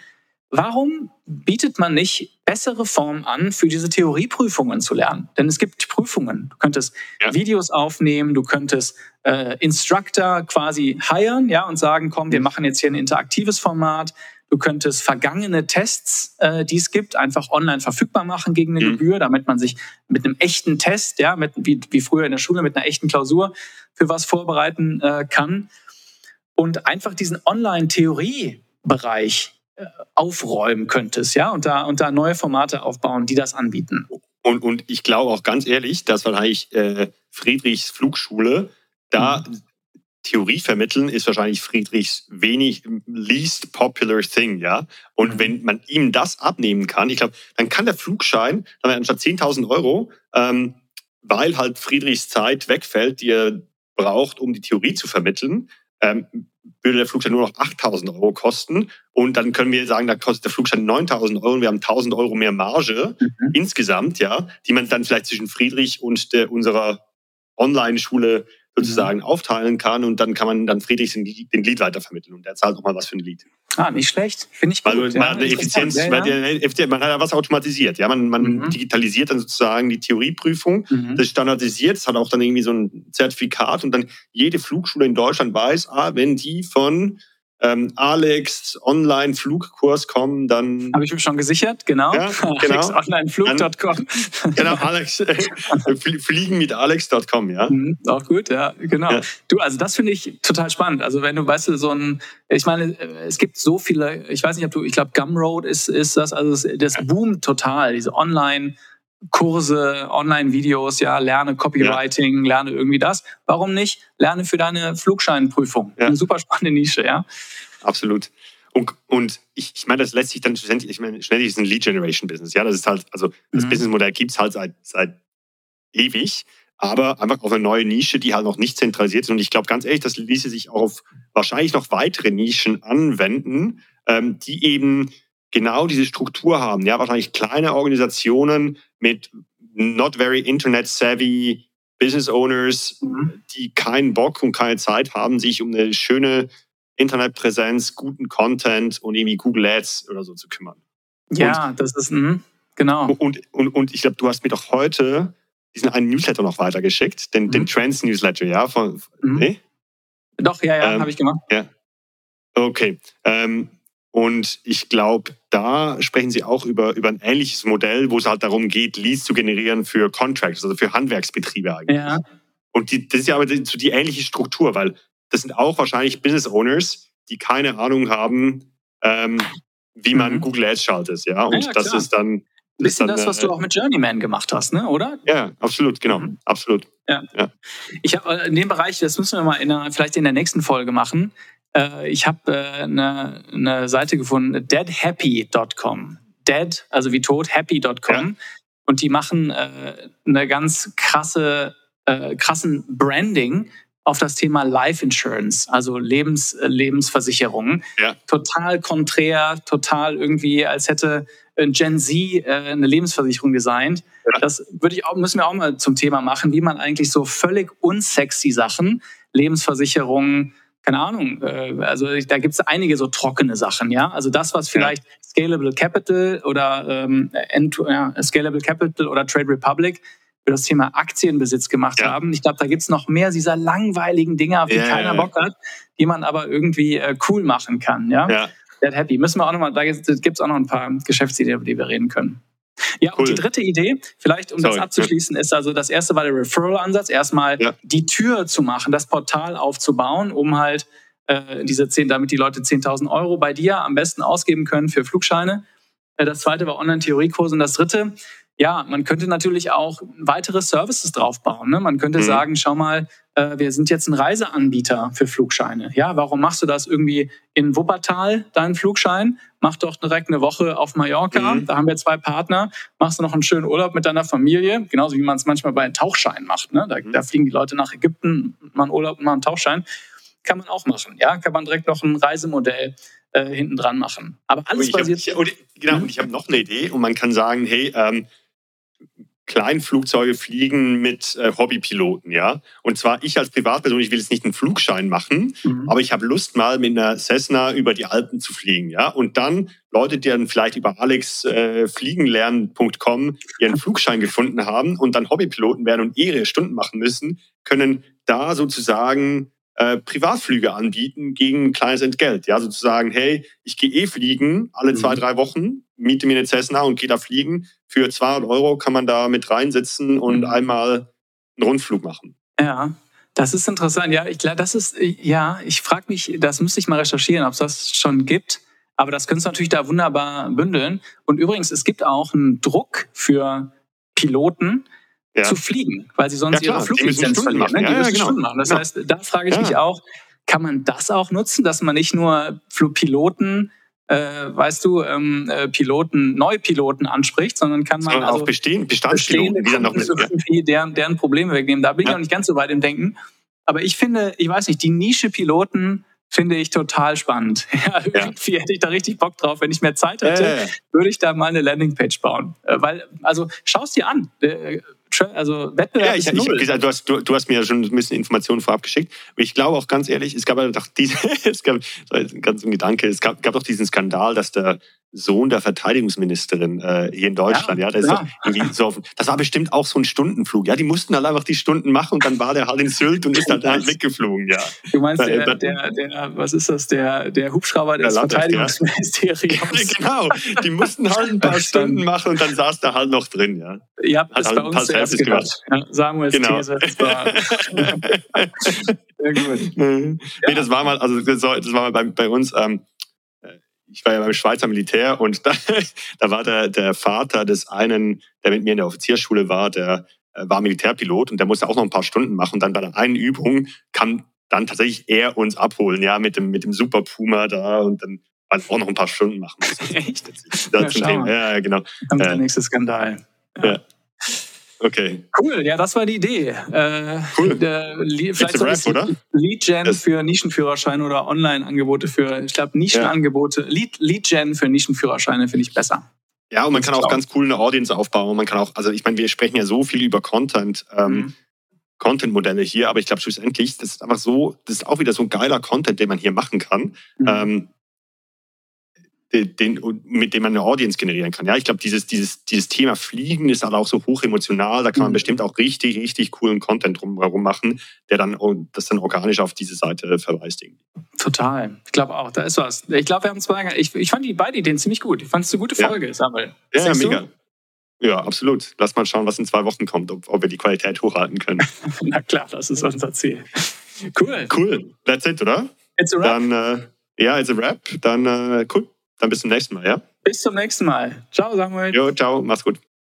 S1: Warum bietet man nicht bessere Formen an, für diese Theorieprüfungen zu lernen? Denn es gibt Prüfungen. Du könntest ja. Videos aufnehmen, du könntest äh, Instructor quasi hiren, ja, und sagen, komm, wir machen jetzt hier ein interaktives Format. Du könntest vergangene Tests, äh, die es gibt, einfach online verfügbar machen gegen eine mhm. Gebühr, damit man sich mit einem echten Test, ja, mit, wie, wie früher in der Schule, mit einer echten Klausur für was vorbereiten äh, kann. Und einfach diesen Online-Theorie-Bereich aufräumen könntest, ja, und da, und da neue Formate aufbauen, die das anbieten.
S2: Und, und ich glaube auch ganz ehrlich, dass wahrscheinlich äh, Friedrichs Flugschule da mhm. Theorie vermitteln ist wahrscheinlich Friedrichs wenig least popular thing, ja. Und mhm. wenn man ihm das abnehmen kann, ich glaube, dann kann der Flugschein dann anstatt 10.000 Euro, ähm, weil halt Friedrichs Zeit wegfällt, die er braucht, um die Theorie zu vermitteln, ähm, würde der Flugschein nur noch 8.000 Euro kosten. Und dann können wir sagen, da kostet der Flugschein 9.000 Euro und wir haben 1.000 Euro mehr Marge mhm. insgesamt, ja, die man dann vielleicht zwischen Friedrich und der, unserer Online-Schule sozusagen mhm. aufteilen kann und dann kann man dann Friedrich den, den Lied weitervermitteln und der zahlt nochmal was für ein Lied.
S1: Ah, nicht schlecht, finde ich gut.
S2: Weil man, ja, hat eine Effizienz, ja, ja. man hat ja was automatisiert. Ja, man, man mhm. digitalisiert dann sozusagen die Theorieprüfung, mhm. das standardisiert, das hat auch dann irgendwie so ein Zertifikat und dann jede Flugschule in Deutschland weiß, ah, wenn die von ähm, Alex Online-Flugkurs kommen, dann.
S1: Habe ich mir schon gesichert, genau. Ja,
S2: genau.
S1: AlexOnlineflug.com.
S2: Genau, Alex, äh, fliegen mit Alex.com, ja.
S1: Mhm, auch gut, ja, genau. Ja. Du, also das finde ich total spannend. Also wenn du, weißt du, so ein, ich meine, es gibt so viele, ich weiß nicht, ob du, ich glaube, Gumroad ist, ist das, also das boomt total, diese Online- Kurse, Online-Videos, ja, lerne Copywriting, ja. lerne irgendwie das. Warum nicht? Lerne für deine Flugscheinprüfung. Ja. Eine super spannende Nische, ja.
S2: Absolut. Und, und ich, ich meine, das lässt sich dann schlussendlich, ich meine, schnell ist ein Lead-Generation-Business. Ja, das ist halt, also das mhm. Businessmodell gibt es halt seit, seit ewig, aber einfach auf eine neue Nische, die halt noch nicht zentralisiert ist. Und ich glaube ganz ehrlich, das ließe sich auch auf wahrscheinlich noch weitere Nischen anwenden, ähm, die eben genau diese Struktur haben. Ja, wahrscheinlich kleine Organisationen mit not very internet savvy Business Owners, mhm. die keinen Bock und keine Zeit haben, sich um eine schöne Internetpräsenz, guten Content und irgendwie Google Ads oder so zu kümmern.
S1: Ja, und, das ist, mh, genau.
S2: Und, und, und ich glaube, du hast mir doch heute diesen einen Newsletter noch weitergeschickt, den, mhm. den Trends Newsletter, ja? Von,
S1: mhm. nee? Doch, ja, ja, ähm, habe ich gemacht.
S2: Ja. Okay. Ähm, und ich glaube, da sprechen Sie auch über, über ein ähnliches Modell, wo es halt darum geht, Leads zu generieren für Contracts, also für Handwerksbetriebe eigentlich. Ja. Und die, das ist ja aber die, die ähnliche Struktur, weil das sind auch wahrscheinlich Business Owners, die keine Ahnung haben, ähm, wie man mhm. Google Ads schaltet. Ja, und ja, das ist dann.
S1: Ein bisschen das, was du äh, auch mit Journeyman gemacht hast, ne? oder?
S2: Ja, absolut, genau. Mhm. Absolut.
S1: Ja. ja. Ich habe äh, in dem Bereich, das müssen wir mal in vielleicht in der nächsten Folge machen, äh, ich habe äh, eine, eine Seite gefunden, deadhappy.com. Dead, also wie tot, happy.com. Ja. Und die machen äh, eine ganz krasse, äh, krassen Branding auf das Thema Life Insurance, also Lebens, äh, Lebensversicherungen. Ja. Total konträr, total irgendwie, als hätte Gen Z äh, eine Lebensversicherung designt. Ja. Das würde ich auch, müssen wir auch mal zum Thema machen, wie man eigentlich so völlig unsexy Sachen, Lebensversicherungen, keine Ahnung, äh, also da gibt es einige so trockene Sachen, ja. Also das, was vielleicht ja. Scalable Capital oder ähm, ja, Scalable Capital oder Trade Republic für das Thema Aktienbesitz gemacht ja. haben. Ich glaube, da gibt es noch mehr dieser langweiligen Dinge, auf die ja, keiner Bock hat, die man aber irgendwie äh, cool machen kann, ja. ja. That happy. Müssen wir auch nochmal, da gibt es auch noch ein paar Geschäftsideen, über die wir reden können. Ja, cool. und die dritte Idee, vielleicht um Sorry. das abzuschließen, ist also das erste war der Referral-Ansatz, erstmal ja. die Tür zu machen, das Portal aufzubauen, um halt äh, diese 10, damit die Leute 10.000 Euro bei dir am besten ausgeben können für Flugscheine. Äh, das zweite war Online-Theoriekurse und das dritte ja, man könnte natürlich auch weitere Services draufbauen. Ne? Man könnte mhm. sagen, schau mal, äh, wir sind jetzt ein Reiseanbieter für Flugscheine. Ja, warum machst du das irgendwie in Wuppertal, deinen Flugschein? Mach doch direkt eine Woche auf Mallorca. Mhm. Da haben wir zwei Partner. Machst du noch einen schönen Urlaub mit deiner Familie. Genauso wie man es manchmal bei einem Tauchschein macht. Ne? Da, mhm. da fliegen die Leute nach Ägypten, machen Urlaub und machen einen Tauchschein. Kann man auch machen. Ja, kann man direkt noch ein Reisemodell äh, hinten dran machen. Aber alles basiert.
S2: Hab, ich, genau, und ich habe noch eine Idee und man kann sagen, hey, ähm, Kleinflugzeuge fliegen mit äh, Hobbypiloten, ja. Und zwar ich als Privatperson, ich will jetzt nicht einen Flugschein machen, mhm. aber ich habe Lust mal mit einer Cessna über die Alpen zu fliegen, ja. Und dann Leute, die dann vielleicht über alexfliegenlernen.com äh, ihren Flugschein gefunden haben und dann Hobbypiloten werden und ihre Stunden machen müssen, können da sozusagen äh, Privatflüge anbieten gegen ein kleines Entgelt. Ja, sozusagen, hey, ich gehe eh fliegen alle zwei, mhm. drei Wochen, miete mir eine Cessna und gehe da fliegen. Für 200 Euro kann man da mit reinsitzen und mhm. einmal einen Rundflug machen.
S1: Ja, das ist interessant. Ja, ich glaube, das ist, ja, ich frage mich, das müsste ich mal recherchieren, ob es das schon gibt. Aber das könntest du natürlich da wunderbar bündeln. Und übrigens, es gibt auch einen Druck für Piloten, ja. zu fliegen, weil sie sonst ja, ihre Fluglizenz verlieren. Ne? Die ja, müssen genau. Stunden machen. Das heißt, da frage ich mich auch, kann man das auch nutzen, dass man nicht nur Piloten äh, weißt du, ähm, äh, Piloten, Neupiloten anspricht, sondern kann man
S2: sondern
S1: also
S2: auch bestehen, Bestandspiloten, die dann noch
S1: mit, irgendwie deren, deren Probleme wegnehmen. Da bin ich auch nicht ganz so weit im Denken. Aber ich finde, ich weiß nicht, die Nische Piloten finde ich total spannend. Ja, irgendwie ja. hätte ich da richtig Bock drauf. Wenn ich mehr Zeit hätte, äh. würde ich da mal eine Landingpage bauen. Äh, weil, also schau es dir an. Also Wettbewerb
S2: ja, ich,
S1: ist null.
S2: Ich, gesagt, du, hast, du, du, hast mir ja schon ein bisschen Informationen vorab geschickt. Ich glaube auch ganz ehrlich, es gab ja doch diese, es gab ganz ein Gedanke, es gab, gab doch diesen Skandal, dass der Sohn der Verteidigungsministerin äh, hier in Deutschland. Ja, ja, das. So auf, das war bestimmt auch so ein Stundenflug. Ja, die mussten halt einfach die Stunden machen und dann war der halt in Sylt und ist dann halt weggeflogen. Ja.
S1: Du meinst der, der, der, was ist das, der, der Hubschrauber des der Verteidigungsministeriums?
S2: genau, die mussten halt ein paar Stunden machen und dann saß da halt noch drin. Ja,
S1: ihr habt das halt bei uns zuerst gemacht. Ja, Samuels genau. These. Das war
S2: Sehr gut. Nee, das war mal, also das war mal bei, bei uns. Ähm, ich war ja beim Schweizer Militär und da, da war der, der Vater des einen, der mit mir in der Offizierschule war, der äh, war Militärpilot und der musste auch noch ein paar Stunden machen. Und dann bei der einen Übung kam dann tatsächlich er uns abholen, ja, mit dem, mit dem Super Puma da und dann also auch noch ein paar Stunden machen.
S1: Echt?
S2: Das ja, Thema. ja, genau.
S1: Dann der nächste Skandal.
S2: Ja. ja. Okay.
S1: Cool, ja, das war die Idee. Äh,
S2: cool. Der,
S1: vielleicht Rap, oder? Lead-Gen für Nischenführerscheine oder Online-Angebote für, ich glaube, Nischenangebote. Ja. Lead-Gen für Nischenführerscheine finde ich besser.
S2: Ja, und man kann auch ganz cool eine Audience aufbauen. Man kann auch, also ich meine, wir sprechen ja so viel über Content. Ähm, mhm. Content-Modelle hier, aber ich glaube schlussendlich, das ist einfach so, das ist auch wieder so ein geiler Content, den man hier machen kann. Mhm. Ähm, den, mit dem man eine Audience generieren kann. Ja, ich glaube, dieses, dieses, dieses Thema Fliegen ist halt auch so hoch emotional. Da kann man mhm. bestimmt auch richtig, richtig coolen Content drumherum machen, der dann das dann organisch auf diese Seite verweist. Irgendwie.
S1: Total. Ich glaube auch, da ist was. Ich glaube, wir haben zwei. Ich, ich fand die beiden Ideen ziemlich gut. Ich fand es eine gute Folge,
S2: ja.
S1: Samuel.
S2: Ja, ja mega. Du? Ja, absolut. Lass mal schauen, was in zwei Wochen kommt, ob, ob wir die Qualität hochhalten können.
S1: Na klar, das ist unser Ziel. Cool.
S2: Cool. That's it, oder?
S1: It's a wrap.
S2: Dann, äh, ja, it's a wrap. Dann, äh, cool. Dann bis zum nächsten Mal, ja?
S1: Bis zum nächsten Mal. Ciao, Samuel.
S2: Jo, ciao, mach's gut.